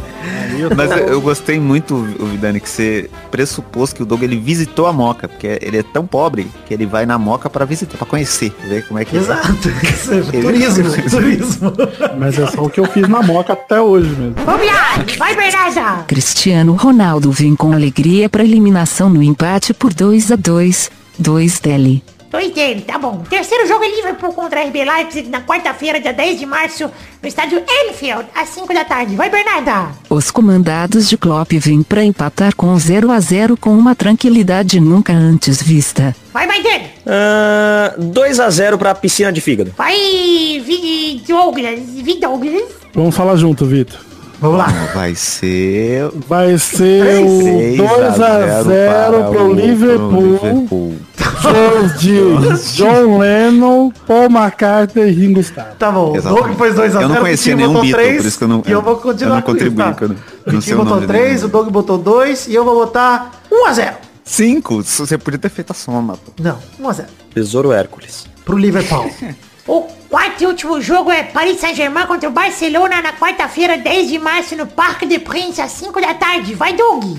Speaker 4: eu, eu gostei muito, o Vidani, que você pressupôs que o Doug ele visitou a Moca, porque ele é tão pobre que ele vai na Moca pra visitar, pra conhecer, ver como é que
Speaker 5: Exato. Isso é
Speaker 4: Ele-
Speaker 5: turismo, turismo.
Speaker 2: Mas é só o que eu fiz na moca até hoje mesmo.
Speaker 7: Vamos lá. Vai, Bernarda.
Speaker 8: Cristiano Ronaldo vem com alegria para eliminação no empate por 2 a 2 2 dele.
Speaker 7: Dois dele, tá bom. Terceiro jogo é Liverpool contra RB Leipzig na quarta-feira, dia 10 de março, no estádio Anfield, às 5 da tarde. Vai, Bernarda.
Speaker 8: Os comandados de Klopp vêm para empatar com 0 a 0 com uma tranquilidade nunca antes vista.
Speaker 7: Vai, Maidana.
Speaker 3: Ah, 2x0 pra piscina de fígado.
Speaker 7: Vai, Vi Douglas. Vi Douglas.
Speaker 2: Vamos falar junto, Vitor.
Speaker 5: Vamos lá.
Speaker 4: vai ser
Speaker 2: Vai ser o
Speaker 4: 3
Speaker 2: 2 a 0 pro Liverpool.
Speaker 4: Liverpool.
Speaker 2: Gols de John Lennon, Paul McCartney e Ringo Starr.
Speaker 5: Tá bom. O. Doug pôs 2 a 0
Speaker 4: Eu não conhecia nenhum Beatle, por isso que eu não-
Speaker 5: E eu vou continuar
Speaker 4: eu não
Speaker 5: com isso,
Speaker 4: contribuí,
Speaker 5: tá?
Speaker 4: que eu não- sei o
Speaker 5: botou
Speaker 4: nome
Speaker 5: 3,
Speaker 4: dele.
Speaker 5: o Doug botou 2 e eu vou botar 1 a 0
Speaker 4: Cinco? Você podia ter feito a soma. pô.
Speaker 5: Não, 1 a 0
Speaker 3: Tesouro Hércules.
Speaker 5: Pro Liverpool.
Speaker 7: O quarto e último jogo é Paris Saint-Germain contra o Barcelona na quarta-feira, 10 de março, no Parque de Prince, às 5 da tarde. Vai, Doug.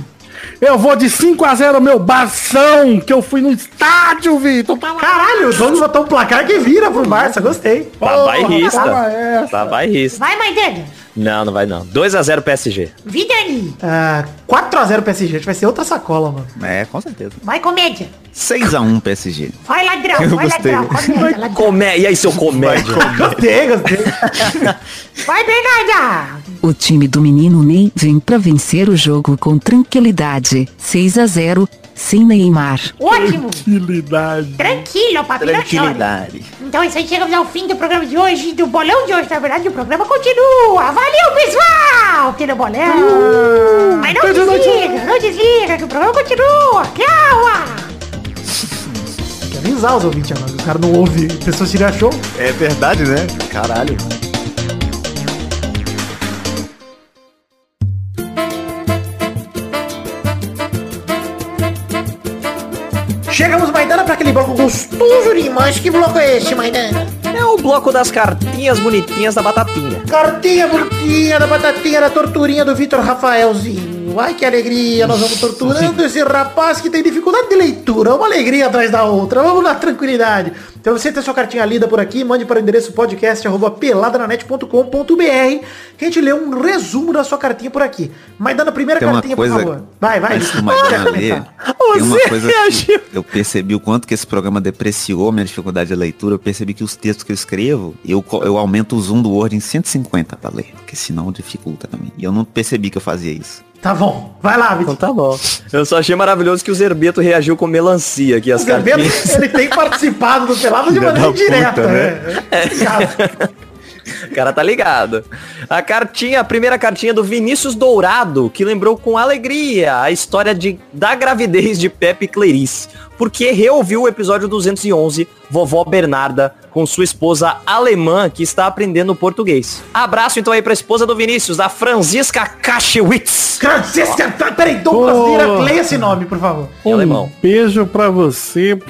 Speaker 2: Eu vou de 5 a 0 meu Barção, que eu fui no estádio, Vitor. Tá.
Speaker 5: Caralho, o Doug botou um placar que vira pro Barça, gostei.
Speaker 3: Tá bairrista. Tá bairrista.
Speaker 7: Vai, Maidana.
Speaker 3: Não, não vai não. 2x0 PSG.
Speaker 7: Vidani.
Speaker 5: Ah, 4x0 PSG, vai ser outra sacola, mano.
Speaker 4: É, com certeza.
Speaker 7: Vai, comédia.
Speaker 4: 6x1 PSG.
Speaker 7: Vai, ladrão.
Speaker 4: Eu
Speaker 7: vai,
Speaker 4: gostei.
Speaker 7: ladrão. Comédia, ladrão.
Speaker 3: Comé... E aí, seu comédia?
Speaker 5: Gostei, gostei.
Speaker 7: Vai, Bernarda.
Speaker 8: O time do menino Ney vem para vencer o jogo com tranquilidade. 6 a 0 sem Neymar.
Speaker 7: Ótimo.
Speaker 2: Tranquilidade.
Speaker 7: Tranquilo, papi.
Speaker 4: Tranquilidade.
Speaker 7: Então é isso aí, chegamos ao fim do programa de hoje, do bolão de hoje. Na verdade, o programa continua. Valeu, pessoal! Que no bolão. Mas não desliga, não desliga, que o programa continua. Tchau!
Speaker 5: Quer avisar os ouvintes agora, os caras não ouvem, pessoas tiram show.
Speaker 4: É verdade, né? Caralho.
Speaker 5: Chegamos, Maidana, pra aquele bloco gostoso demais. Que bloco é esse, Maidana?
Speaker 3: É o bloco das cartinhas bonitinhas da batatinha.
Speaker 5: Cartinha bonitinha da batatinha da torturinha do Vitor Rafaelzinho. Ai, que alegria, nós vamos torturando esse rapaz que tem dificuldade de leitura. Uma alegria atrás da outra. Vamos na tranquilidade. Então você tem sua cartinha lida por aqui, mande para o endereço podcast arroba peladananet.com.br que a gente lê um resumo da sua cartinha por aqui. Mas dando a primeira
Speaker 4: Tem
Speaker 5: cartinha,
Speaker 4: coisa.
Speaker 5: por favor. Vai, vai.
Speaker 4: Antes do
Speaker 5: Quer
Speaker 4: ler, tem uma
Speaker 3: Você
Speaker 4: coisa
Speaker 3: reagiu.
Speaker 4: que eu percebi o quanto que esse programa depreciou minha dificuldade de leitura. Eu percebi que os textos que eu escrevo, eu, eu aumento o zoom do Word em 150 pra ler, porque senão dificulta também. E eu não percebi que eu fazia isso.
Speaker 5: Tá bom. Vai lá,
Speaker 3: Então
Speaker 5: Vitor.
Speaker 3: tá bom. Eu só achei maravilhoso que o Zerbeto reagiu com melancia aqui, as
Speaker 5: vê,
Speaker 3: cartinhas.
Speaker 5: ele tem participado do Pelado de maneira
Speaker 4: da
Speaker 5: direta,
Speaker 4: puta,
Speaker 5: né? É complicado.
Speaker 3: O cara tá ligado. A cartinha, a primeira cartinha do Vinícius Dourado, que lembrou com alegria a história de, da gravidez de Pepe Clerice, porque reouviu o episódio 211, Vovó Bernarda, com sua esposa alemã, que está aprendendo português. Abraço então aí pra esposa do Vinícius, a Franziska Kaschewitz.
Speaker 5: Francisca, peraí, Douglas
Speaker 2: Oh.
Speaker 5: Lira, leia esse nome, por favor.
Speaker 3: Alemão.
Speaker 2: Um beijo pra você.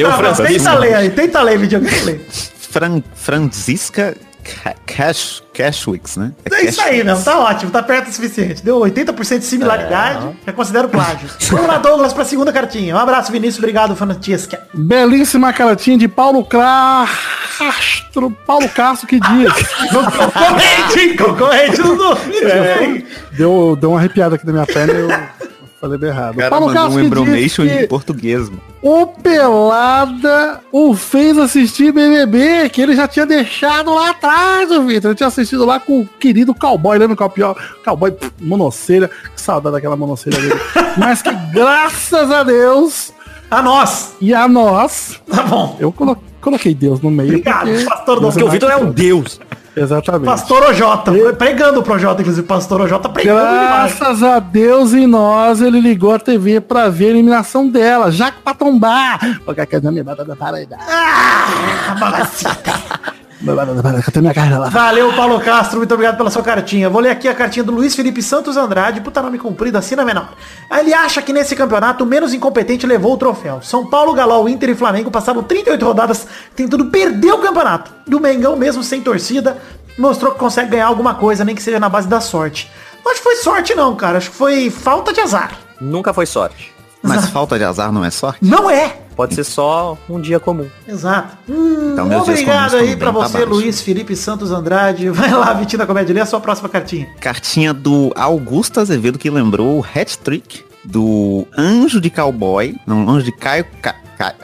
Speaker 3: Eu, Francisco.
Speaker 5: tenta ler aí, tenta ler, videogame.
Speaker 4: Fran Franziska Ka- Kash Cashwix, né?
Speaker 5: É isso aí, não. Tá ótimo, tá perto o suficiente. Deu 80% de similaridade. Já considero plágio. Vamos lá, Douglas, pra segunda cartinha. Um abraço, Vinícius. Obrigado, Fanatiesca.
Speaker 2: Belíssima cartinha de Paulo Castro. Paulo Castro, que dias.
Speaker 5: Concorrente, concorrente do.
Speaker 2: É, deu, deu uma arrepiada aqui na minha perna e eu falei errado.
Speaker 4: O cara
Speaker 2: Paulo
Speaker 4: mandou um
Speaker 2: que
Speaker 4: embromation em
Speaker 2: que
Speaker 4: português, mano.
Speaker 2: o Pelada o fez assistir BBB, que ele já tinha deixado lá atrás, o Vitor. Ele tinha assistido lá com o querido cowboy, lembra o cowboy, cowboy pff, monocelha, que saudade daquela monocelha dele. Mas que graças a Deus
Speaker 5: A nós.
Speaker 2: e a nós,
Speaker 5: Tá bom.
Speaker 2: eu colo- coloquei Deus no meio.
Speaker 5: Obrigado, pastor
Speaker 3: Porque o
Speaker 5: Douglas.
Speaker 3: Vitor é um deus.
Speaker 2: Exatamente.
Speaker 5: Pastor Ojota. Pregando pro Jota, inclusive. Pastor Ojota pregando demais.
Speaker 2: Graças a Deus e nós, ele ligou a TV pra ver a eliminação dela, já que pra tombar. Porque a casa me bata da parede.
Speaker 5: Ah, Valeu, Paulo Castro, muito obrigado pela sua cartinha. Vou ler aqui a cartinha do Luiz Felipe Santos Andrade, puta nome comprido, assina menor. Ele acha que nesse campeonato o menos incompetente levou o troféu. São Paulo, Galol, Inter e Flamengo passaram 38 rodadas tentando perder o campeonato. Do Mengão, mesmo sem torcida, mostrou que consegue ganhar alguma coisa, nem que seja na base da sorte. Não acho que foi sorte não, cara. Acho que foi falta de azar.
Speaker 3: Nunca foi sorte.
Speaker 4: Mas falta de azar não é sorte?
Speaker 5: Não é.
Speaker 3: Pode ser só um dia comum.
Speaker 5: Exato. Hum,
Speaker 4: Então,
Speaker 5: obrigado aí
Speaker 4: bem pra
Speaker 5: você,
Speaker 4: baixo.
Speaker 5: Luiz Felipe Santos Andrade. Vai lá, Vitina Comédia, lê a sua próxima cartinha.
Speaker 4: Cartinha do Augusto Azevedo que lembrou o hat-trick do Anjo de Cowboy. Não, Anjo de Caio... Ca, Ca-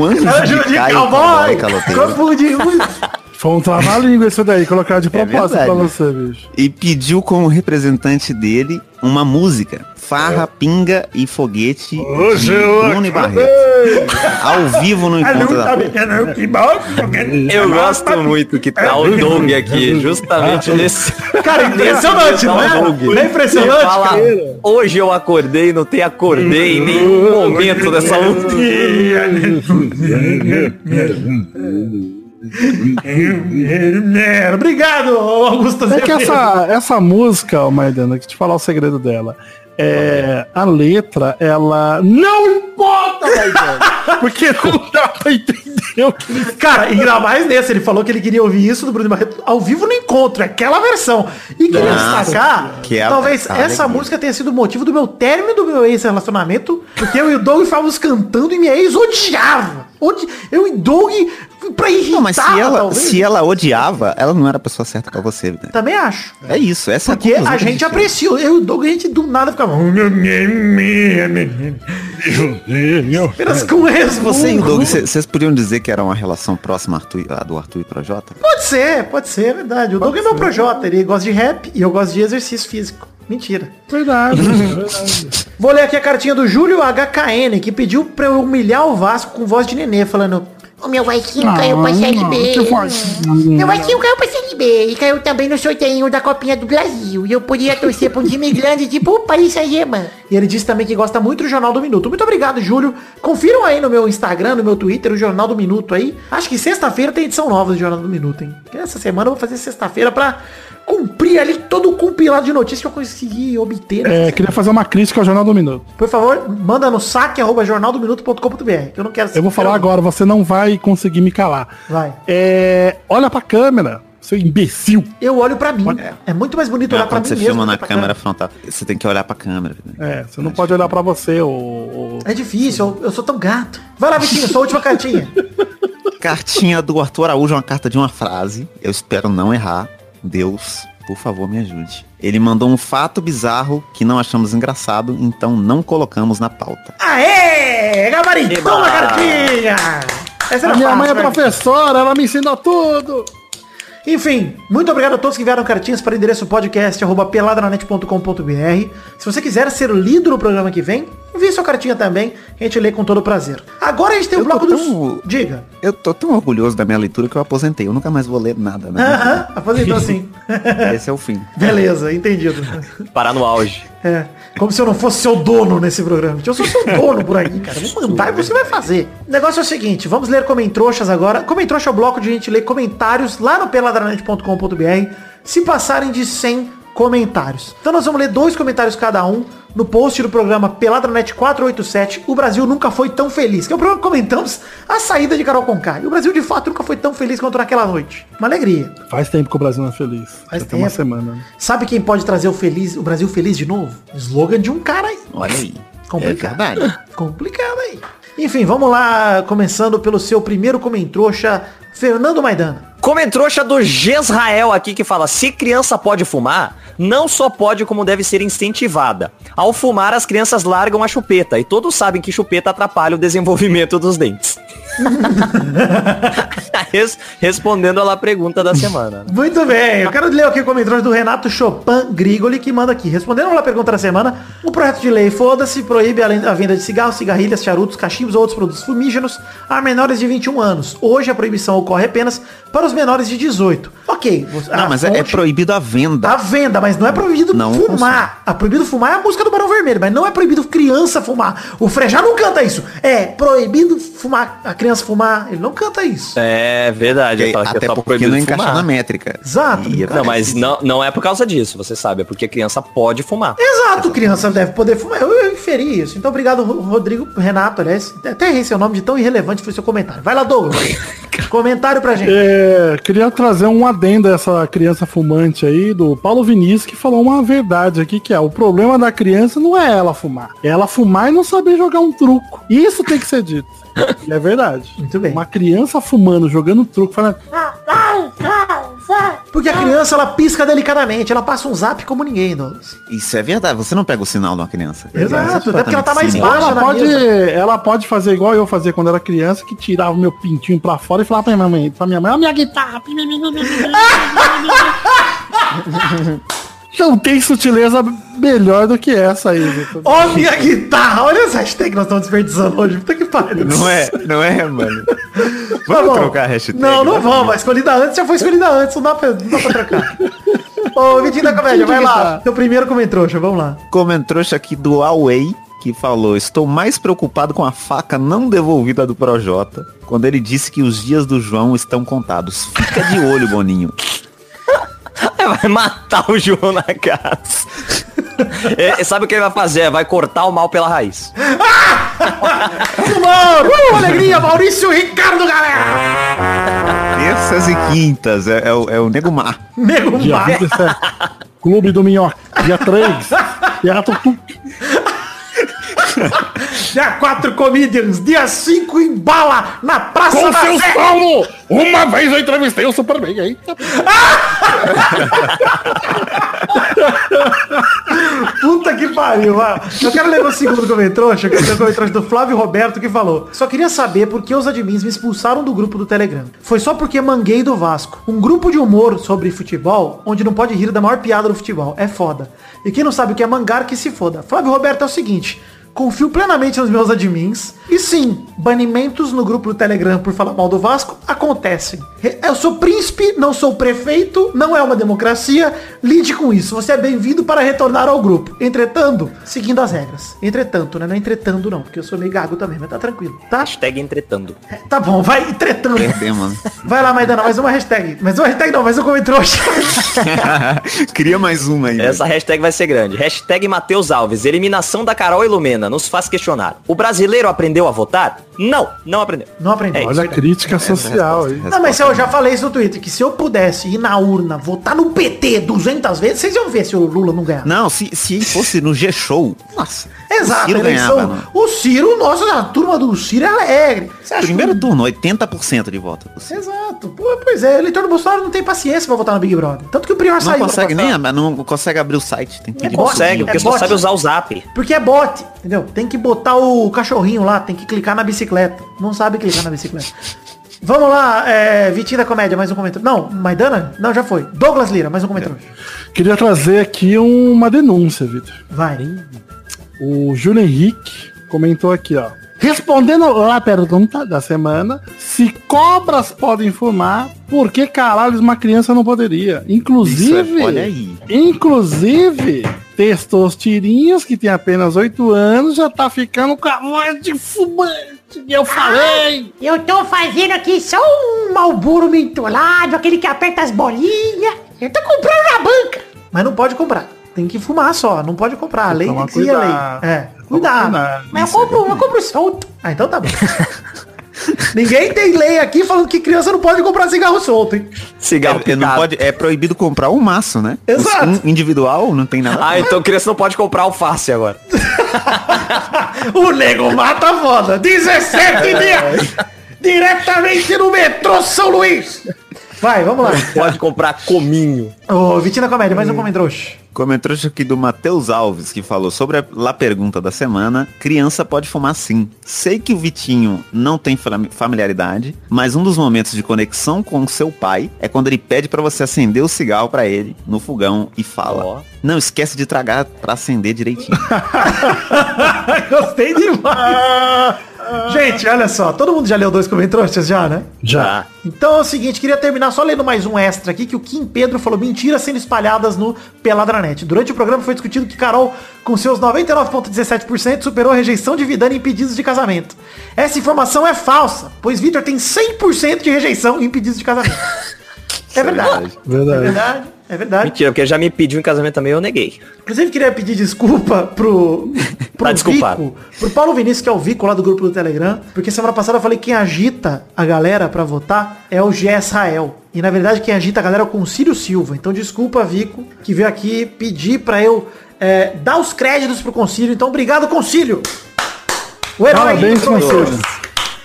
Speaker 4: o Anjo,
Speaker 5: Anjo de
Speaker 4: Caio
Speaker 5: cowboy!
Speaker 4: Caloteiro.
Speaker 5: Confundi.
Speaker 2: Foi um trava-língua isso daí, colocar de propósito
Speaker 4: verdade.
Speaker 2: pra você, bicho.
Speaker 4: E pediu como representante dele uma música. Farra, pinga e foguete de Bruno e Barreto. Ao vivo no encontro da
Speaker 3: Eu gosto muito que tá o Doug aqui, justamente nesse.
Speaker 5: Cara, impressionante, não é? Não é impressionante?
Speaker 3: Fala,
Speaker 5: cara?
Speaker 3: hoje eu acordei, não tem acordei em nenhum momento dessa música.
Speaker 5: É, Obrigado, Augusto
Speaker 2: É que essa, essa música, Maidana, que te falar o segredo dela. É, a letra, ela não importa. Porque não dá pra entender o que ele
Speaker 5: Cara, ainda mais nesse, ele falou que ele queria ouvir isso do Bruno Barreto ao vivo no encontro, é aquela versão. E queria
Speaker 4: Nossa,
Speaker 5: destacar,
Speaker 4: que é
Speaker 5: talvez essa
Speaker 4: alegria.
Speaker 5: música tenha sido o motivo do meu término do meu ex-relacionamento, porque eu e o Doug estávamos cantando e minha ex odiava. Odi... Eu e Doug, pra irritar,
Speaker 4: Não, mas se ela,
Speaker 5: talvez.
Speaker 4: se ela odiava, ela não era a pessoa certa pra você. Né?
Speaker 5: Também acho.
Speaker 4: É isso, essa
Speaker 5: Porque
Speaker 4: é
Speaker 5: a
Speaker 4: que
Speaker 5: gente
Speaker 4: chega.
Speaker 5: aprecia. Eu e o Doug, a gente do nada ficava. Apenas com esse, você e
Speaker 4: Doug, vocês podiam dizer que era uma relação próxima Arthur, a do Arthur e Projota?
Speaker 5: Pode ser, pode ser, é verdade. O Doug é meu projota, ele gosta de rap e eu gosto de exercício físico. Mentira.
Speaker 2: Verdade, verdade.
Speaker 5: Vou ler aqui a cartinha do Júlio HKN, que pediu pra eu humilhar o Vasco com voz de nenê, falando.
Speaker 7: O meu Vasquinho caiu pra Série B. Meu Vasquinho caiu pra Série B. E caiu também no sorteio da Copinha do Brasil. E eu podia torcer pra um time grande tipo o Paris Saint-Germain.
Speaker 5: E ele disse também que gosta muito do Jornal do Minuto. Muito obrigado, Júlio. Confiram aí no meu Instagram, no meu Twitter, o Jornal do Minuto aí. Acho que sexta-feira tem edição nova do Jornal do Minuto, hein? Essa semana eu vou fazer sexta-feira pra cumprir ali todo o compilado de notícias que eu consegui obter.
Speaker 2: É, queria fazer uma crítica ao Jornal do Minuto.
Speaker 5: Por favor, manda no saque arroba jornaldominuto.com.br. Que eu não quero
Speaker 2: Eu vou falar agora, você não vai conseguir me calar.
Speaker 5: Vai.
Speaker 2: É, olha pra câmera, seu imbecil.
Speaker 5: Eu olho pra mim. É muito mais bonito olhar
Speaker 4: Ah,
Speaker 5: pra
Speaker 4: quando
Speaker 5: mim
Speaker 4: você
Speaker 5: mesmo.
Speaker 4: filma
Speaker 5: do
Speaker 4: na
Speaker 5: que pra
Speaker 4: câmera frontal, você tem que olhar pra câmera. né?
Speaker 2: É, você não pode olhar pra você, ô. ô-
Speaker 5: É difícil, eu, eu sou tão gato. Vai lá, Vitinho, sua última cartinha.
Speaker 4: Cartinha do Arthur Araújo, uma carta de uma frase. Eu espero não errar. Deus, por favor, me ajude. Ele mandou um fato bizarro que não achamos engraçado, então não colocamos na pauta.
Speaker 5: Aê! Gabaritou uma cartinha! Essa
Speaker 2: A minha
Speaker 5: fácil,
Speaker 2: mãe é
Speaker 5: né?
Speaker 2: professora, ela me ensinou tudo.
Speaker 5: Enfim, muito obrigado a todos que enviaram cartinhas para o endereço podcast arroba peladranet.com.br. Se você quiser ser lido no programa que vem, envie sua cartinha também, que a gente lê com todo prazer. Agora a gente tem o
Speaker 4: Eu
Speaker 5: bloco dos...
Speaker 4: tão-
Speaker 5: Diga.
Speaker 4: Eu tô tão orgulhoso da minha leitura que eu aposentei. Eu nunca mais vou ler nada, né?
Speaker 5: Aham, aposentou sim.
Speaker 4: Esse é o fim.
Speaker 5: Beleza, entendido.
Speaker 3: Parar no auge.
Speaker 5: É, como se eu não fosse seu dono nesse programa. Eu sou seu dono por aí, cara. Vou mandar e você vai fazer. O negócio é o seguinte, vamos ler Comentroxas agora. Comentroxa é o bloco de a gente ler comentários lá no peladranet.com.br. Se passarem de 100, comentários. Então nós vamos ler dois comentários cada um no post do programa Peladranet 487. O Brasil nunca foi tão feliz. Que é o programa que comentamos a saída de Carol Conká. E o Brasil de fato nunca foi tão feliz quanto naquela noite. Uma alegria.
Speaker 2: Faz tempo que o Brasil não é feliz.
Speaker 5: Faz
Speaker 2: Já tem uma
Speaker 5: tempo.
Speaker 2: semana. né?
Speaker 5: Sabe quem pode trazer o feliz, o Brasil feliz de novo? Slogan de um cara aí.
Speaker 4: Olha aí.
Speaker 5: Complicado.
Speaker 4: É.
Speaker 5: Complicado aí. Enfim, vamos lá, começando pelo seu primeiro comentrouxa, Fernando Maidana.
Speaker 3: Comentrouxa do Gesrael aqui que fala, se criança pode fumar, não só pode como deve ser incentivada. Ao fumar, as crianças largam a chupeta e todos sabem que chupeta atrapalha o desenvolvimento dos dentes. Res- respondendo à pergunta da semana. né?
Speaker 5: Muito bem, eu quero ler aqui o comentário do Renato Chopin Grigoli, que manda aqui. Respondendo à pergunta da semana, o projeto de lei foda-se proíbe além da venda de cigarros, cigarrilhas, charutos, cachimbos ou outros produtos fumígenos a menores de 21 anos. Hoje a proibição ocorre apenas para os menores de 18. Ok.
Speaker 4: Não, mas é, é
Speaker 5: fonte-
Speaker 4: proibido a venda.
Speaker 5: A venda, mas não é proibido
Speaker 4: Não
Speaker 5: fumar. A proibido fumar é a música do Barão Vermelho, mas não é proibido criança fumar. O Frejá não canta isso. É proibido fumar, a criança fumar. Ele não canta isso.
Speaker 3: É verdade.
Speaker 4: Porque-
Speaker 3: é
Speaker 4: até
Speaker 3: só
Speaker 4: porque
Speaker 3: proibido
Speaker 4: não encaixa
Speaker 3: fumar.
Speaker 4: na métrica.
Speaker 5: Exato.
Speaker 4: E é
Speaker 3: Não, mas não, não é por causa disso, você sabe, é porque a criança pode fumar.
Speaker 5: Exato, criança deve poder fumar. Eu, eu inferi isso. Então, obrigado, Ro- Rodrigo Renato, aliás. Até errei seu nome de tão irrelevante foi seu comentário. Vai lá, Douglas. comentário pra gente.
Speaker 2: É, queria trazer um adendo a essa criança fumante aí do Paulo Vinícius que falou uma verdade aqui que é o problema da criança não é ela fumar, é ela fumar e não saber jogar um truco. Isso tem que ser dito. É verdade.
Speaker 5: Muito bem.
Speaker 2: Uma criança fumando, jogando truco, falando,
Speaker 5: Porque a criança, ela pisca delicadamente. Ela passa um zap como ninguém, Douglas.
Speaker 4: Isso é verdade. Você não pega o sinal de uma criança.
Speaker 5: Exato, até porque ela tá mais
Speaker 4: Sim.
Speaker 5: baixa
Speaker 2: ela
Speaker 5: na
Speaker 2: pode,
Speaker 5: mesa.
Speaker 2: ela pode fazer igual eu fazia quando era criança, que tirava o meu pintinho pra fora e falava pra minha mãe, pra minha mãe, ó minha guitarra. Não tem sutileza melhor do que essa aí, Vitor.
Speaker 5: Ó minha guitarra. Olha essa hashtag que nós estamos desperdiçando hoje. Puta que pariu.
Speaker 4: Não é, não é, mano.
Speaker 5: Tá
Speaker 4: Vamos
Speaker 5: bom.
Speaker 4: trocar a hashtag.
Speaker 5: Não, não vamos. A escolhida antes já foi escolhida antes. Não dá pra, não dá pra trocar. Ô, Vitinho da Comédia, vai lá. Teu primeiro comentrouxa, vamos lá.
Speaker 4: Comentrouxa aqui do Huawei que falou, estou mais preocupado com a faca não devolvida do Projota, quando ele disse que os dias do João estão contados. Fica de olho, Boninho.
Speaker 3: Vai matar o João na casa. É, sabe o que ele vai fazer? Vai cortar o mal pela raiz.
Speaker 5: Humor! Uh, alegria, Maurício Ricardo, galera!
Speaker 4: Terças e quintas, é, é o, é o Nego Mar.
Speaker 5: Nego
Speaker 2: Dia
Speaker 5: Mar.
Speaker 2: 27. Clube do Minhoca. Dia 3. Teatro
Speaker 5: Dia 4 Comedians, dia 5 em bala na Praça
Speaker 2: Com
Speaker 5: da
Speaker 2: seu solo! Uma vez eu entrevistei o Superman aí.
Speaker 5: Puta que pariu, vai. Eu quero ler o segundo comentrouxa, que é o comentrouxa do Flávio Roberto, que falou Só queria saber por que os admins me expulsaram do grupo do Telegram. Foi só porque manguei do Vasco. Um grupo de humor sobre futebol, onde não pode rir da maior piada do futebol. É foda. E quem não sabe o que é mangar, que se foda. Flávio Roberto é o seguinte... Confio plenamente nos meus admins. E sim, banimentos no grupo do Telegram por falar mal do Vasco acontecem. Eu sou príncipe, não sou prefeito, não é uma democracia. Lide com isso. Você é bem-vindo para retornar ao grupo. Entretanto, seguindo as regras. Entretanto, né? Não é entretando não, porque eu sou meio gago também, mas tá tranquilo, tá?
Speaker 3: Hashtag entretando.
Speaker 5: É, Tá bom, vai entretando.
Speaker 4: Perdemos, mano.
Speaker 5: Vai lá, Maidana, mais uma hashtag. Mais uma hashtag não, mais um comentário.
Speaker 4: Cria mais uma aí.
Speaker 3: Essa hashtag vai ser grande. Hashtag Matheus Alves. Eliminação da Carol Nos faz questionar. O brasileiro aprendeu a votar? Não, não aprendeu.
Speaker 5: Não aprendeu.
Speaker 3: É
Speaker 2: Olha a crítica social aí.
Speaker 5: Não, mas eu já falei isso no Twitter, que se eu pudesse ir na urna, votar no PT 200 vezes, vocês iam ver se o Lula não ganhar.
Speaker 4: Não, se, se fosse no G-Show, nossa.
Speaker 5: Exato,
Speaker 4: o Ciro
Speaker 5: eleição.
Speaker 4: ganhava, mano.
Speaker 5: o Ciro, nossa, a turma do Ciro é alegre. Você
Speaker 4: Primeiro
Speaker 5: que...
Speaker 4: turno, 80% de voto.
Speaker 5: Exato. Pô, pois é, o eleitor do Bolsonaro não tem paciência pra votar no Big Brother. Tanto que o Prior
Speaker 4: Não
Speaker 5: saiu.
Speaker 4: consegue
Speaker 5: ano
Speaker 4: nem, não consegue abrir o site. Tem que
Speaker 5: É
Speaker 4: pedir
Speaker 5: bot,
Speaker 3: Consegue,
Speaker 5: é
Speaker 3: porque só
Speaker 5: bot.
Speaker 3: sabe usar o zap.
Speaker 5: Porque é bot, entendeu? Tem que botar o cachorrinho lá, tem que clicar na bicicleta. Não sabe clicar na bicicleta. Vamos lá, é, Vitinho da Comédia, mais um comentário. Não, Maidana? Não, já foi. Douglas Lira, mais um comentário.
Speaker 2: Queria trazer aqui uma denúncia, Vitor.
Speaker 5: Vai.
Speaker 2: O Júlio Henrique comentou aqui, ó. Respondendo a pergunta da semana, se cobras podem fumar, por que caralho uma criança não poderia? Inclusive,
Speaker 4: Isso é- olha aí.
Speaker 2: inclusive, Testosterinhas, que tem apenas 8 anos, já tá ficando com a voz de fumante. E eu falei!
Speaker 7: Eu tô fazendo aqui só um malburo mentolado, aquele que aperta as bolinhas. Eu tô comprando na banca.
Speaker 5: Mas não pode comprar. Tem que fumar só, não pode comprar. A lei tem que seguir a lei.
Speaker 2: cuidado.
Speaker 5: É, cuidado. Mas eu compro, eu compro solto. Ah, então tá bom. Ninguém tem lei aqui falando que criança não pode comprar cigarro solto, hein?
Speaker 3: Cigarro
Speaker 4: É, não pode, é proibido comprar um maço, né?
Speaker 5: Exato.
Speaker 4: Um individual não tem nada.
Speaker 3: Ah, então criança não pode comprar alface agora.
Speaker 5: O nego mata foda. 17 dias. Diretamente no metrô São Luís. Vai, vamos lá.
Speaker 3: Pode comprar cominho.
Speaker 5: Ô, Vitina Comédia, mais um comentário.
Speaker 4: Comentário aqui do Matheus Alves, que falou sobre a lá pergunta da semana. Criança pode fumar sim. Sei que o Vitinho não tem fami- familiaridade, mas um dos momentos de conexão com o seu pai é quando ele pede pra você acender o cigarro pra ele no fogão e fala:
Speaker 3: Ó.
Speaker 4: Não esquece de tragar pra acender direitinho.
Speaker 5: Gostei demais. Gente, olha só, todo mundo já leu dois comentários já, né?
Speaker 3: Já.
Speaker 5: Então é o seguinte, queria terminar só lendo mais um extra aqui, que o Kim Pedro falou mentiras sendo espalhadas no Peladranet. Durante o programa foi discutido que Carol, com seus 99,17%, superou a rejeição de Vidani em pedidos de casamento. Essa informação é falsa, pois Vitor tem 100% de rejeição em pedidos de casamento. É verdade. É
Speaker 2: Verdade.
Speaker 5: É verdade.
Speaker 3: Mentira, porque já me pediu em casamento também, eu neguei.
Speaker 5: Inclusive queria pedir desculpa pro, pro
Speaker 3: Tá.
Speaker 5: Vico, pro Paulo Vinícius, que é o Vico lá do grupo do Telegram, porque semana passada eu falei que quem agita a galera pra votar é o Gé Israel. E na verdade quem agita a galera é o Concílio Silva. Então desculpa, Vico, que veio aqui pedir pra eu é, dar os créditos pro Concílio. Então obrigado, Concílio! O herói
Speaker 2: Parabéns. Concílio.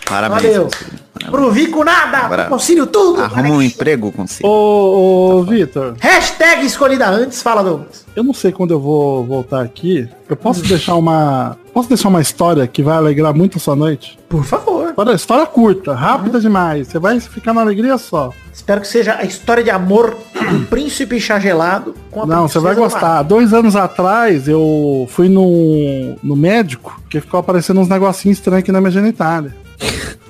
Speaker 4: Parabéns.
Speaker 5: Valeu.
Speaker 4: Concílio.
Speaker 5: Pro Vico nada, pro Concílio tudo.
Speaker 4: Arruma um emprego, Concílio.
Speaker 2: Ô, ô Vitor,
Speaker 5: Hashtag escolhida antes, fala Douglas.
Speaker 2: eu não sei quando eu vou voltar aqui. Eu posso deixar uma. Posso deixar uma história que vai alegrar muito a sua noite?
Speaker 5: Por favor.
Speaker 2: História, história curta, rápida demais. Você vai ficar na alegria só.
Speaker 5: Espero que seja a história de amor do príncipe chá gelado com a
Speaker 2: Não, você vai gostar. Dois anos atrás eu fui no, no médico que ficou aparecendo uns negocinhos estranhos aqui na minha genitália.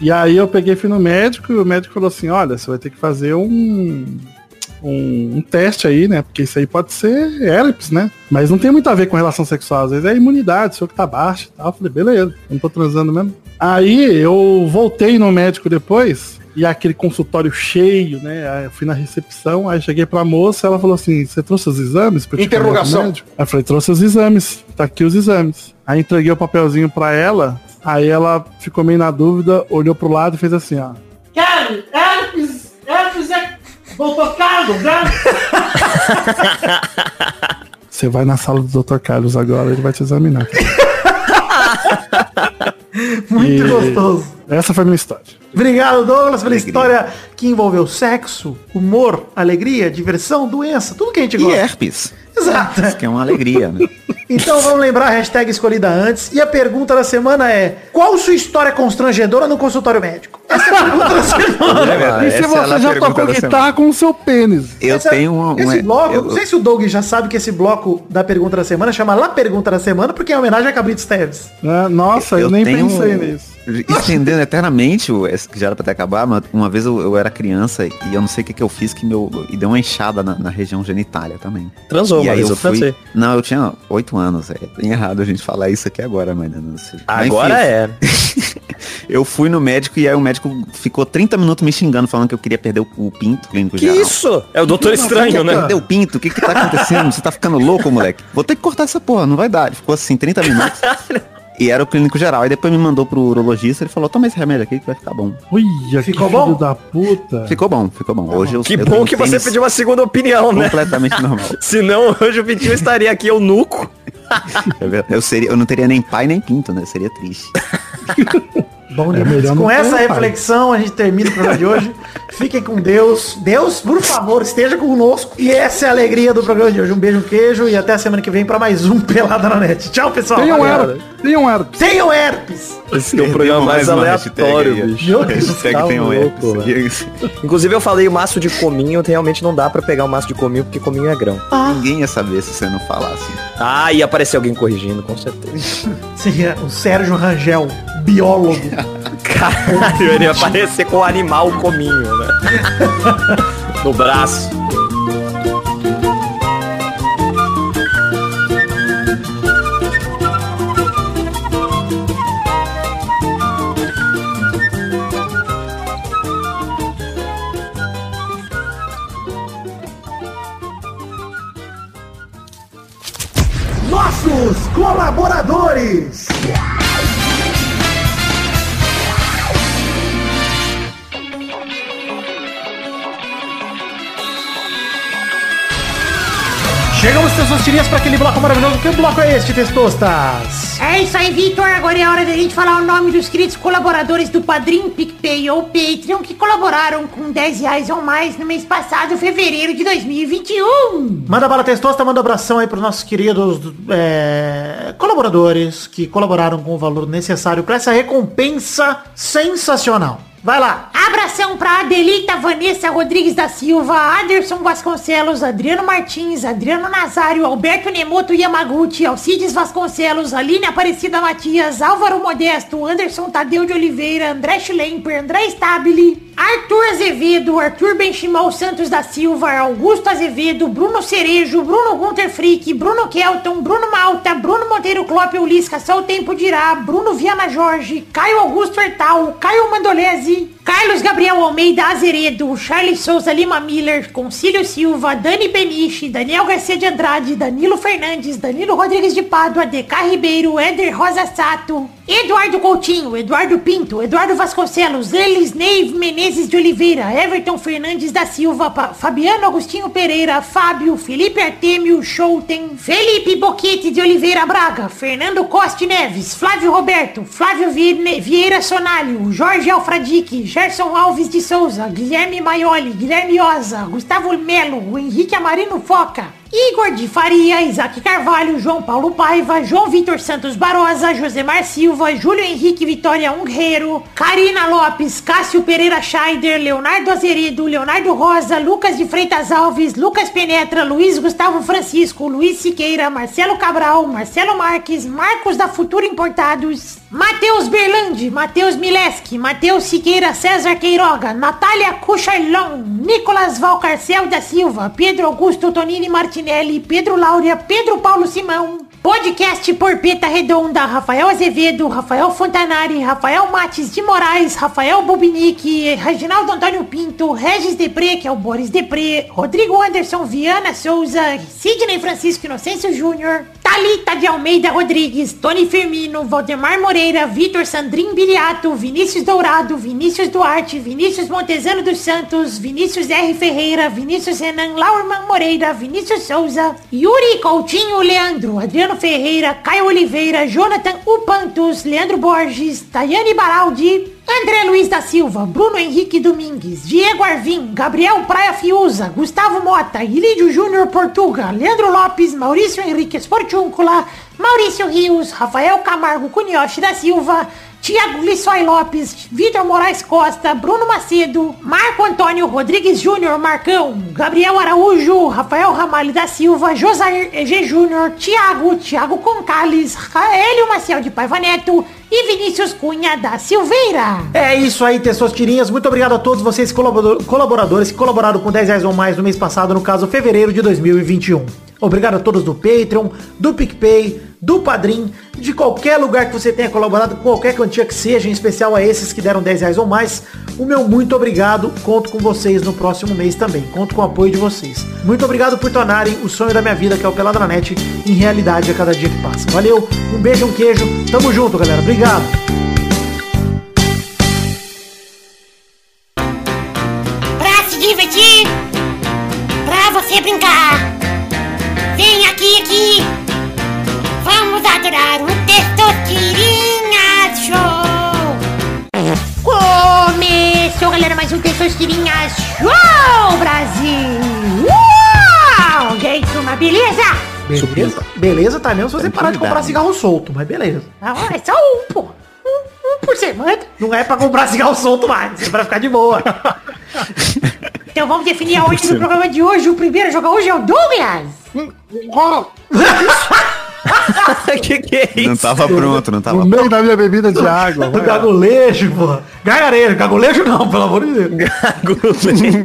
Speaker 2: e aí eu peguei fui no médico e o médico falou assim, olha, você vai ter que fazer um, um, um teste aí, né? Porque isso aí pode ser herpes, né? Mas não tem muito a ver com relação sexual, às vezes é imunidade, seu que tá baixo e tal. Eu falei, beleza, não tô transando mesmo. Aí eu voltei no médico depois, e aquele consultório cheio, né? Aí eu fui na recepção, aí cheguei pra moça, ela falou assim, você trouxe os exames? pra
Speaker 6: Interrogação.
Speaker 2: médico?" Aí eu falei, trouxe os exames, tá aqui os exames. Aí entreguei o papelzinho pra ela, aí ela ficou meio na dúvida, olhou pro lado e fez assim, ó.
Speaker 6: Carlos, herpes, herpes é... Doutor Carlos, né?
Speaker 2: Você vai na sala do Dr. Carlos agora, ele vai te examinar.
Speaker 5: Muito
Speaker 2: E-
Speaker 5: gostoso.
Speaker 2: Essa foi a minha história.
Speaker 5: Obrigado, Douglas, pela
Speaker 4: Alegria.
Speaker 5: história que envolveu sexo, humor, alegria, diversão, doença, tudo que a gente
Speaker 4: E
Speaker 5: gosta.
Speaker 4: herpes.
Speaker 5: Exato.
Speaker 4: Isso que é uma alegria, né?
Speaker 5: Então vamos lembrar a hashtag escolhida antes. E a pergunta da semana é: qual sua história constrangedora no consultório médico? Essa é a pergunta da semana.
Speaker 4: Ah,
Speaker 2: e se
Speaker 4: é
Speaker 2: você
Speaker 4: a
Speaker 2: já tocou
Speaker 4: da
Speaker 2: guitarra com o seu pênis?
Speaker 4: Eu
Speaker 5: Essa-
Speaker 4: tenho um. um-
Speaker 5: Esse bloco,
Speaker 4: eu-
Speaker 5: não sei se o Doug já sabe que esse bloco da pergunta da semana chama La Pergunta da Semana, porque é homenagem a Cabrito Teves.
Speaker 2: né? Nossa, eu, nem pensei nisso.
Speaker 4: Estendendo eternamente, o, que já era pra ter acabado, mas uma vez eu, eu era criança e eu não sei o que, que eu fiz que meu. E deu uma enxada na, na região genitália também.
Speaker 3: Transou,
Speaker 4: e
Speaker 3: mas
Speaker 4: aí eu fui.
Speaker 3: transei.
Speaker 4: Não, eu tinha oito anos. É bem errado a gente falar isso aqui agora, mas não sei. Mas,
Speaker 3: Agora
Speaker 4: enfim,
Speaker 3: é.
Speaker 4: Eu fui no médico e aí o médico ficou 30 minutos me xingando, falando que eu queria perder o, o pinto clínico
Speaker 3: Que
Speaker 4: geral.
Speaker 3: isso? É o doutor estranho, né?
Speaker 4: Perdeu o pinto, o que que tá acontecendo? Você tá ficando louco, moleque? Vou ter que cortar essa porra, não vai dar. Ele ficou assim, 30 minutos. E era o clínico geral. Aí depois me mandou pro urologista, ele falou, toma esse remédio aqui que vai ficar bom.
Speaker 2: Uia,
Speaker 5: Ficou
Speaker 2: que
Speaker 5: bom?
Speaker 2: filho da puta.
Speaker 4: Ficou bom, ficou bom. Hoje eu
Speaker 3: Que
Speaker 4: eu
Speaker 3: bom que você pediu uma segunda opinião, né?
Speaker 4: completamente normal.
Speaker 3: Senão hoje o Vitinho estaria aqui eunuco.
Speaker 4: É verdade. Eu, seria, eu não teria nem pai nem pinto, né? Seria triste.
Speaker 5: Bom
Speaker 2: É
Speaker 5: demais. Com essa
Speaker 2: um pai.
Speaker 5: reflexão, a gente termina o programa de hoje. Fiquem com Deus. Deus, por favor, esteja conosco. E essa é a alegria do programa de hoje. Um beijo, um queijo e até a semana que vem para mais um Pelada na Net. Tchau, pessoal.
Speaker 2: Um
Speaker 5: Valeu.
Speaker 2: herpes. Tem um herpes.
Speaker 5: Tenham herpes.
Speaker 3: Esse é o programa mais aleatório,
Speaker 4: hashtag aí, ó.
Speaker 3: bicho.
Speaker 5: Meu Deus,
Speaker 4: Hashtag
Speaker 3: tá
Speaker 4: tem um
Speaker 3: louco,
Speaker 4: herpes.
Speaker 3: Inclusive eu falei o maço de cominho, realmente não dá pra pegar o maço de cominho porque cominho é grão.
Speaker 4: Ninguém ia saber se você não falasse.
Speaker 3: Ah, ia aparecer alguém corrigindo, com certeza.
Speaker 5: Seria o Sérgio Rangel, biólogo.
Speaker 3: Caralho, ele ia aparecer com o animal cominho, né? No braço.
Speaker 5: Chegamos, testosterinhas, para aquele bloco maravilhoso. Que bloco é este, testostas?
Speaker 7: É isso aí, Vitor. Agora é hora da gente falar o nome dos queridos colaboradores do Padrim, PicPay ou Patreon que colaboraram com 10 reais ou mais no mês passado, fevereiro de 2021.
Speaker 5: Manda bala testosta, manda um abração aí para os nossos queridos é, colaboradores que colaboraram com o valor necessário para essa recompensa sensacional. Vai lá.
Speaker 7: Abração pra Adelita Vanessa Rodrigues da Silva, Aderson Vasconcelos, Adriano Martins, Adriano Nazário, Alberto Nemoto Yamaguchi, Alcides Vasconcelos, Aline Aparecida Matias, Álvaro Modesto, Anderson Tadeu de Oliveira, André Schlemper, André Stabile, Arthur Azevedo, Arthur Benchimol Santos da Silva, Augusto Azevedo, Bruno Cerejo, Bruno Gunter Frick, Bruno Kelton, Bruno Malta, Bruno Monteiro Clópio Ulisca, só o tempo dirá, Bruno Viana Jorge, Caio Augusto Hertal, Caio Mandolese, Carlos Gabriel Almeida Azeredo, Charles Souza Lima Miller, Concílio Silva, Dani Beniche, Daniel Garcia de Andrade, Danilo Fernandes, Danilo Rodrigues de Pádua, DK Ribeiro, Éder Rosa Sato, Eduardo Coutinho, Eduardo Pinto, Eduardo Vasconcelos, Elis Neive Menezes de Oliveira, Everton Fernandes da Silva, Pa- Fabiano Agostinho Pereira, Fábio, Felipe Artemio Schouten, Felipe Boquete de Oliveira Braga, Fernando Costa Neves, Flávio Roberto, Flávio Vieira Sonalho, Jorge Alfradique, Gerson Alves de Souza, Guilherme Maioli, Guilherme Oza, Gustavo Melo, Henrique Amarino Foca, Igor de Faria, Isaac Carvalho, João Paulo Paiva, João Vitor Santos Barosa, Josemar Silva, Júlio Henrique Vitória Ungueiro, Karina Lopes, Cássio Pereira Scheider, Leonardo Azeredo, Leonardo Rosa, Lucas de Freitas Alves, Lucas Penetra, Luiz Gustavo Francisco, Luiz Siqueira, Marcelo Cabral, Marcelo Marques, Marcos da Futura Importados, Matheus Berlandi, Matheus Mileski, Matheus Siqueira, César Queiroga, Natália Cucharlon, Nicolas Valcarcel da Silva, Pedro Augusto Tonini Martinelli, Pedro Laura, Pedro Paulo Simão, Podcast Porpeta Redonda, Rafael Azevedo, Rafael Fontanari, Rafael Mates de Moraes, Rafael Bubinique, Reginaldo Antônio Pinto, Regis Depré, que é o Boris Depré, Rodrigo Anderson Viana Souza, Sidney Francisco Inocêncio Júnior, Thalita de Almeida Rodrigues, Tony Firmino, Valdemar Moreira, Vitor Sandrin Biliato, Vinícius Dourado, Vinícius Duarte, Vinícius Montezano dos Santos, Vinícius R. Ferreira, Vinícius Renan Laurman Moreira, Vinícius Souza, Yuri Coutinho Leandro, Adriano Ferreira, Caio Oliveira, Jonathan Upantos, Leandro Borges, Tayane Baraldi, André Luiz da Silva, Bruno Henrique Domingues, Diego Arvim, Gabriel Praia Fiuza, Gustavo Mota, Ilídio Júnior Portuga, Leandro Lopes, Maurício Henrique Esportúncula, Maurício Rios, Rafael Camargo Cunhoche da Silva, Tiago Lissói Lopes, Vitor Moraes Costa, Bruno Macedo, Marco Antônio Rodrigues Júnior Marcão, Gabriel Araújo, Rafael Ramalho da Silva, Josair EG Júnior, Tiago, Tiago Concales, Raélio Maciel de Paiva Neto e Vinícius Cunha da Silveira.
Speaker 5: É isso aí, Testosterinhas. Muito obrigado a todos vocês colabor- colaboradores que colaboraram com 10 reais ou mais no mês passado, no caso, fevereiro de 2021. Obrigado a todos do Patreon, do PicPay, do Padrim, de qualquer lugar que você tenha colaborado, qualquer quantia que seja, em especial a esses que deram 10 reais ou mais. O meu muito obrigado. Conto com vocês no próximo mês também. Conto com o apoio de vocês. Muito obrigado por tornarem o sonho da minha vida, que é o Peladranet, em realidade a cada dia que passa. Valeu, um beijo, um queijo. Tamo junto, galera. Obrigado.
Speaker 7: Adorar o Testosterinha Show. Começou, galera, mais um Testosterinha Show, Brasil. Uau! E aí, turma, beleza?
Speaker 5: Beleza? Beleza, tá mesmo se você parar de comprar cigarro solto, mas beleza.
Speaker 7: Ah, é só um, pô. Um, um por semana.
Speaker 5: Não é pra comprar cigarro solto mais, é pra ficar de boa.
Speaker 7: Então vamos definir a ordem do programa de hoje. O primeiro a jogar hoje é o Douglas.
Speaker 3: que que é isso?
Speaker 4: Não tava pronto, não tava
Speaker 2: No meio da minha bebida de água. vai.
Speaker 5: Gagulejo, pô. Gargarejo, gagulejo não, pelo amor de Deus.
Speaker 3: Gagulê.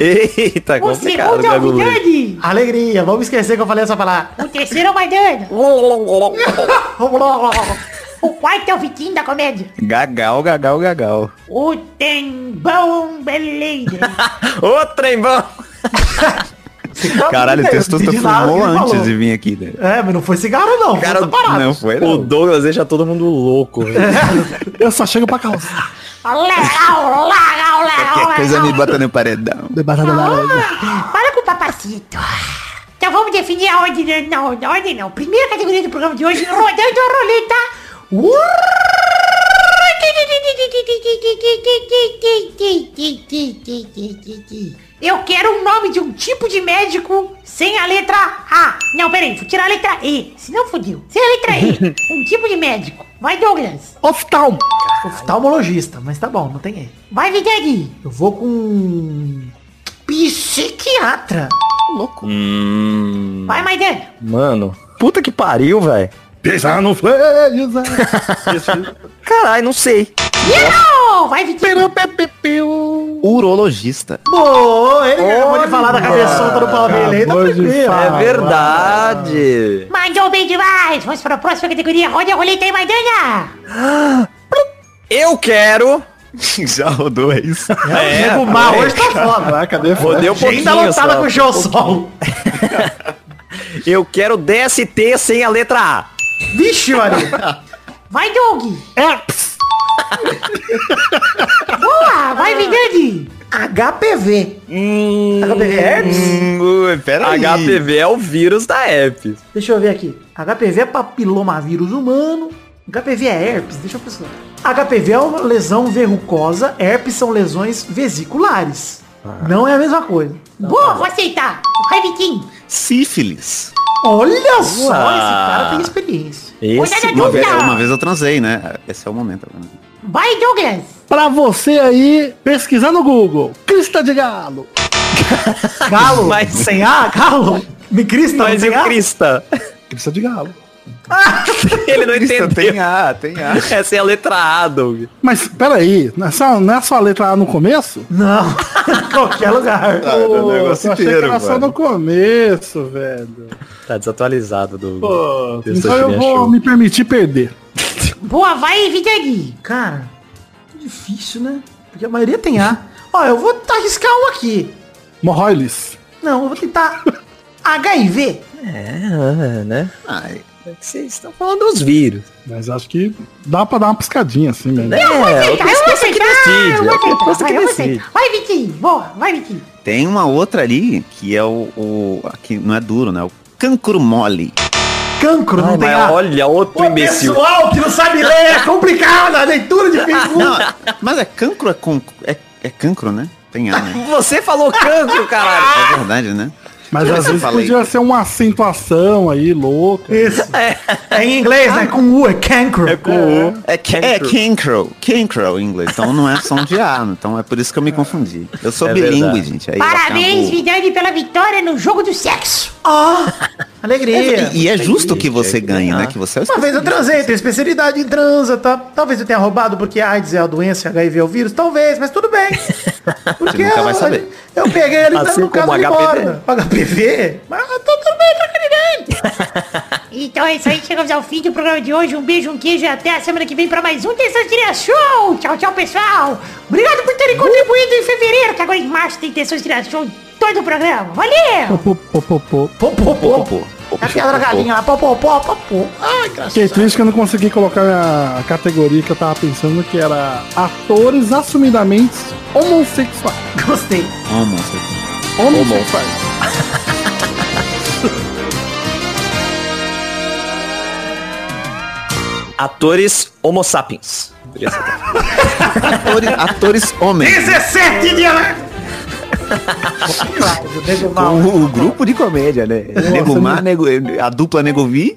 Speaker 3: Eita,
Speaker 7: O
Speaker 3: complicado,
Speaker 7: segundo é o. Vidani.
Speaker 5: Alegria, vamos esquecer que eu falei essa palavra.
Speaker 7: O terceiro é o Maidana. O quarto é o Vitinho da comédia.
Speaker 4: Gagal, gagal, gagal.
Speaker 7: O Tembão Beleza.
Speaker 3: Ô, trem bom.
Speaker 4: Caralho, o Testosta
Speaker 5: nada
Speaker 4: fumou antes
Speaker 5: falou.
Speaker 4: de vir aqui, né?
Speaker 5: É, mas não foi cigarro não.
Speaker 3: Cara,
Speaker 5: Cara, parado.
Speaker 4: Não foi,
Speaker 3: O
Speaker 4: não.
Speaker 3: Douglas deixa todo mundo louco. velho.
Speaker 2: Eu só chego pra causar.
Speaker 7: Legal, legal, legal,
Speaker 4: Qualquer coisa me bota no paredão.
Speaker 2: Debaixo da laranja.
Speaker 7: Ah, Para com o papacito. Então vamos definir a ordem. Não, na ordem não. Primeira categoria do programa de hoje, rodando a roleta. Eu quero o nome de um tipo de médico sem a letra A. Não, peraí, vou tirar a letra E. Senão fodeu. Sem a letra E. Um tipo de médico. Vai, Douglas.
Speaker 2: Oftalmo.
Speaker 5: Oftalmologista, mas tá bom, não tem erro.
Speaker 7: Vai, Vidani.
Speaker 5: Eu vou com... Psiquiatra.
Speaker 4: Louco.
Speaker 3: hum,
Speaker 7: Vai, Maidana.
Speaker 3: mano, puta que pariu, velho.
Speaker 2: Pisar no freio.
Speaker 3: Caralho, não sei.
Speaker 7: Não! Vai, Vitinho.
Speaker 4: Urologista.
Speaker 5: Boa, ele acabou de falar da cabeçota do Palmeiras aí, tá tranquilo.
Speaker 3: É verdade.
Speaker 7: Mandou bem demais. Vamos para a próxima categoria. Roda a roleta aí, Maidana.
Speaker 3: Eu quero.
Speaker 4: Já rodou, é isso?
Speaker 5: É, Nego Mar hoje tá foda.
Speaker 2: Vai, cadê?
Speaker 3: Rodei um pouquinho
Speaker 5: Ainda lotada com o show sol.
Speaker 3: Eu quero DST sem a letra A.
Speaker 5: Vixe, Maria.
Speaker 7: Vai, Doug.
Speaker 2: Herpes.
Speaker 7: Boa. Vai, Vidani.
Speaker 5: HPV. HPV é herpes?
Speaker 4: Hum.
Speaker 3: HPV é o vírus da herpes.
Speaker 5: Deixa eu ver aqui. HPV é papilomavírus humano. HPV é herpes? Deixa eu pensar. HPV é uma lesão verrucosa. Herpes são lesões vesiculares. Não é a mesma coisa.
Speaker 7: Boa, vou aceitar. Vai, Vitinho.
Speaker 4: Sífilis.
Speaker 5: Olha só, esse cara tem experiência.
Speaker 3: Esse.
Speaker 4: Uma vez, uma vez eu transei, né? Esse é o momento.
Speaker 7: Vai, Douglas.
Speaker 2: Pra você aí, pesquisar no Google. Crista de galo.
Speaker 5: Galo?
Speaker 3: Mas-
Speaker 5: sem A? Galo? Me crista,
Speaker 3: Mas e
Speaker 5: sem
Speaker 3: o
Speaker 5: A?
Speaker 3: Crista?
Speaker 2: Crista de galo.
Speaker 3: Ele não entendeu.
Speaker 4: Tem A, tem A.
Speaker 3: Essa é a letra A, Doug.
Speaker 2: Mas peraí, não é só, não é só a letra A no começo?
Speaker 5: Não, qualquer lugar.
Speaker 4: Ah, é o negócio inteiro,
Speaker 2: era só no começo, velho.
Speaker 3: Tá desatualizado, Doug.
Speaker 2: Pô, então eu vou
Speaker 3: show.
Speaker 2: me permitir perder.
Speaker 7: Boa, vai, Vidani.
Speaker 5: Cara, difícil, né? Porque a maioria tem A. Ó, eu vou arriscar um aqui.
Speaker 2: Morroiles.
Speaker 5: Não, eu vou tentar HIV.
Speaker 3: É, né?
Speaker 4: Ai,
Speaker 3: Vocês estão falando dos vírus.
Speaker 2: Mas acho que dá pra dar uma piscadinha assim mesmo.
Speaker 3: É, o
Speaker 7: Aceitar, eu vou
Speaker 3: que
Speaker 7: aceitar.
Speaker 3: decide.
Speaker 7: Eu vou
Speaker 3: É o
Speaker 7: aceitar. Vai,
Speaker 3: que
Speaker 7: eu vou aceitar. Vai, Vitinho. Boa, vai, Vitinho.
Speaker 4: Tem uma outra ali que é o, o que não é duro, né? O cancro mole.
Speaker 5: Cancro, não
Speaker 3: Ai,
Speaker 5: tem
Speaker 3: mas
Speaker 5: A.
Speaker 3: olha, outro
Speaker 5: Ô,
Speaker 3: imbecil.
Speaker 5: pessoal que não sabe ler, é complicado, a leitura de Facebook.
Speaker 4: Não, mas é cancro é com é, é cancro, né? Tem A, né?
Speaker 3: Você falou cancro, caralho.
Speaker 4: É verdade, né?
Speaker 2: Mas às vezes
Speaker 4: falei.
Speaker 2: podia ser uma acentuação aí, louca.
Speaker 5: Isso. É em inglês, né? Com U, é cancro.
Speaker 3: É com O.
Speaker 4: É, é cancro, cancro em inglês. Então não é som de A, então é por isso que eu me confundi. Eu sou
Speaker 3: É
Speaker 4: bilíngue, gente. Aí
Speaker 7: Parabéns,
Speaker 4: acabo-
Speaker 7: Vidani, pela vitória no jogo do sexo.
Speaker 5: Ah, alegria.
Speaker 4: E, e é justo que você
Speaker 3: é que
Speaker 4: ganhe, né?
Speaker 3: ganhar.
Speaker 4: Que você é o
Speaker 5: Uma vez eu transei, tenho especialidade em transa, tá? Talvez eu tenha roubado porque AIDS é a doença, HIV é o vírus, talvez, mas tudo bem. Porque
Speaker 4: nunca vai
Speaker 5: eu,
Speaker 4: saber.
Speaker 5: eu peguei ele
Speaker 3: Assim
Speaker 5: no caso de
Speaker 3: HPV.
Speaker 5: embora. HPV? Mas tá tudo bem, tranquilidade.
Speaker 7: Então é isso aí, chegamos ao fim do programa de hoje. Um beijo, um queijo e até a semana que vem pra mais um Testosterinha Show. Tchau, tchau, pessoal. Obrigado por terem contribuído em fevereiro, que agora em março tem Testosterinha Show em todo o programa. Valeu!
Speaker 2: Pô, pô, pô, pô.
Speaker 5: Pô, pô, pô.
Speaker 4: Pô, pô,
Speaker 5: É a piada da galinha lá, pô, pô, pô, pô, pô. Ai, graças
Speaker 2: Fiquei triste que eu não consegui colocar a categoria que eu tava pensando, que era atores assumidamente homossexuais.
Speaker 5: Gostei.
Speaker 4: homossexual.
Speaker 2: Homossexuais.
Speaker 3: Atores homo sapiens.
Speaker 4: Atores, atores homens.
Speaker 5: 17 de. Claro,
Speaker 4: o. O, grupo de comédia, né? Nego Mar, nego, a dupla Nego Vi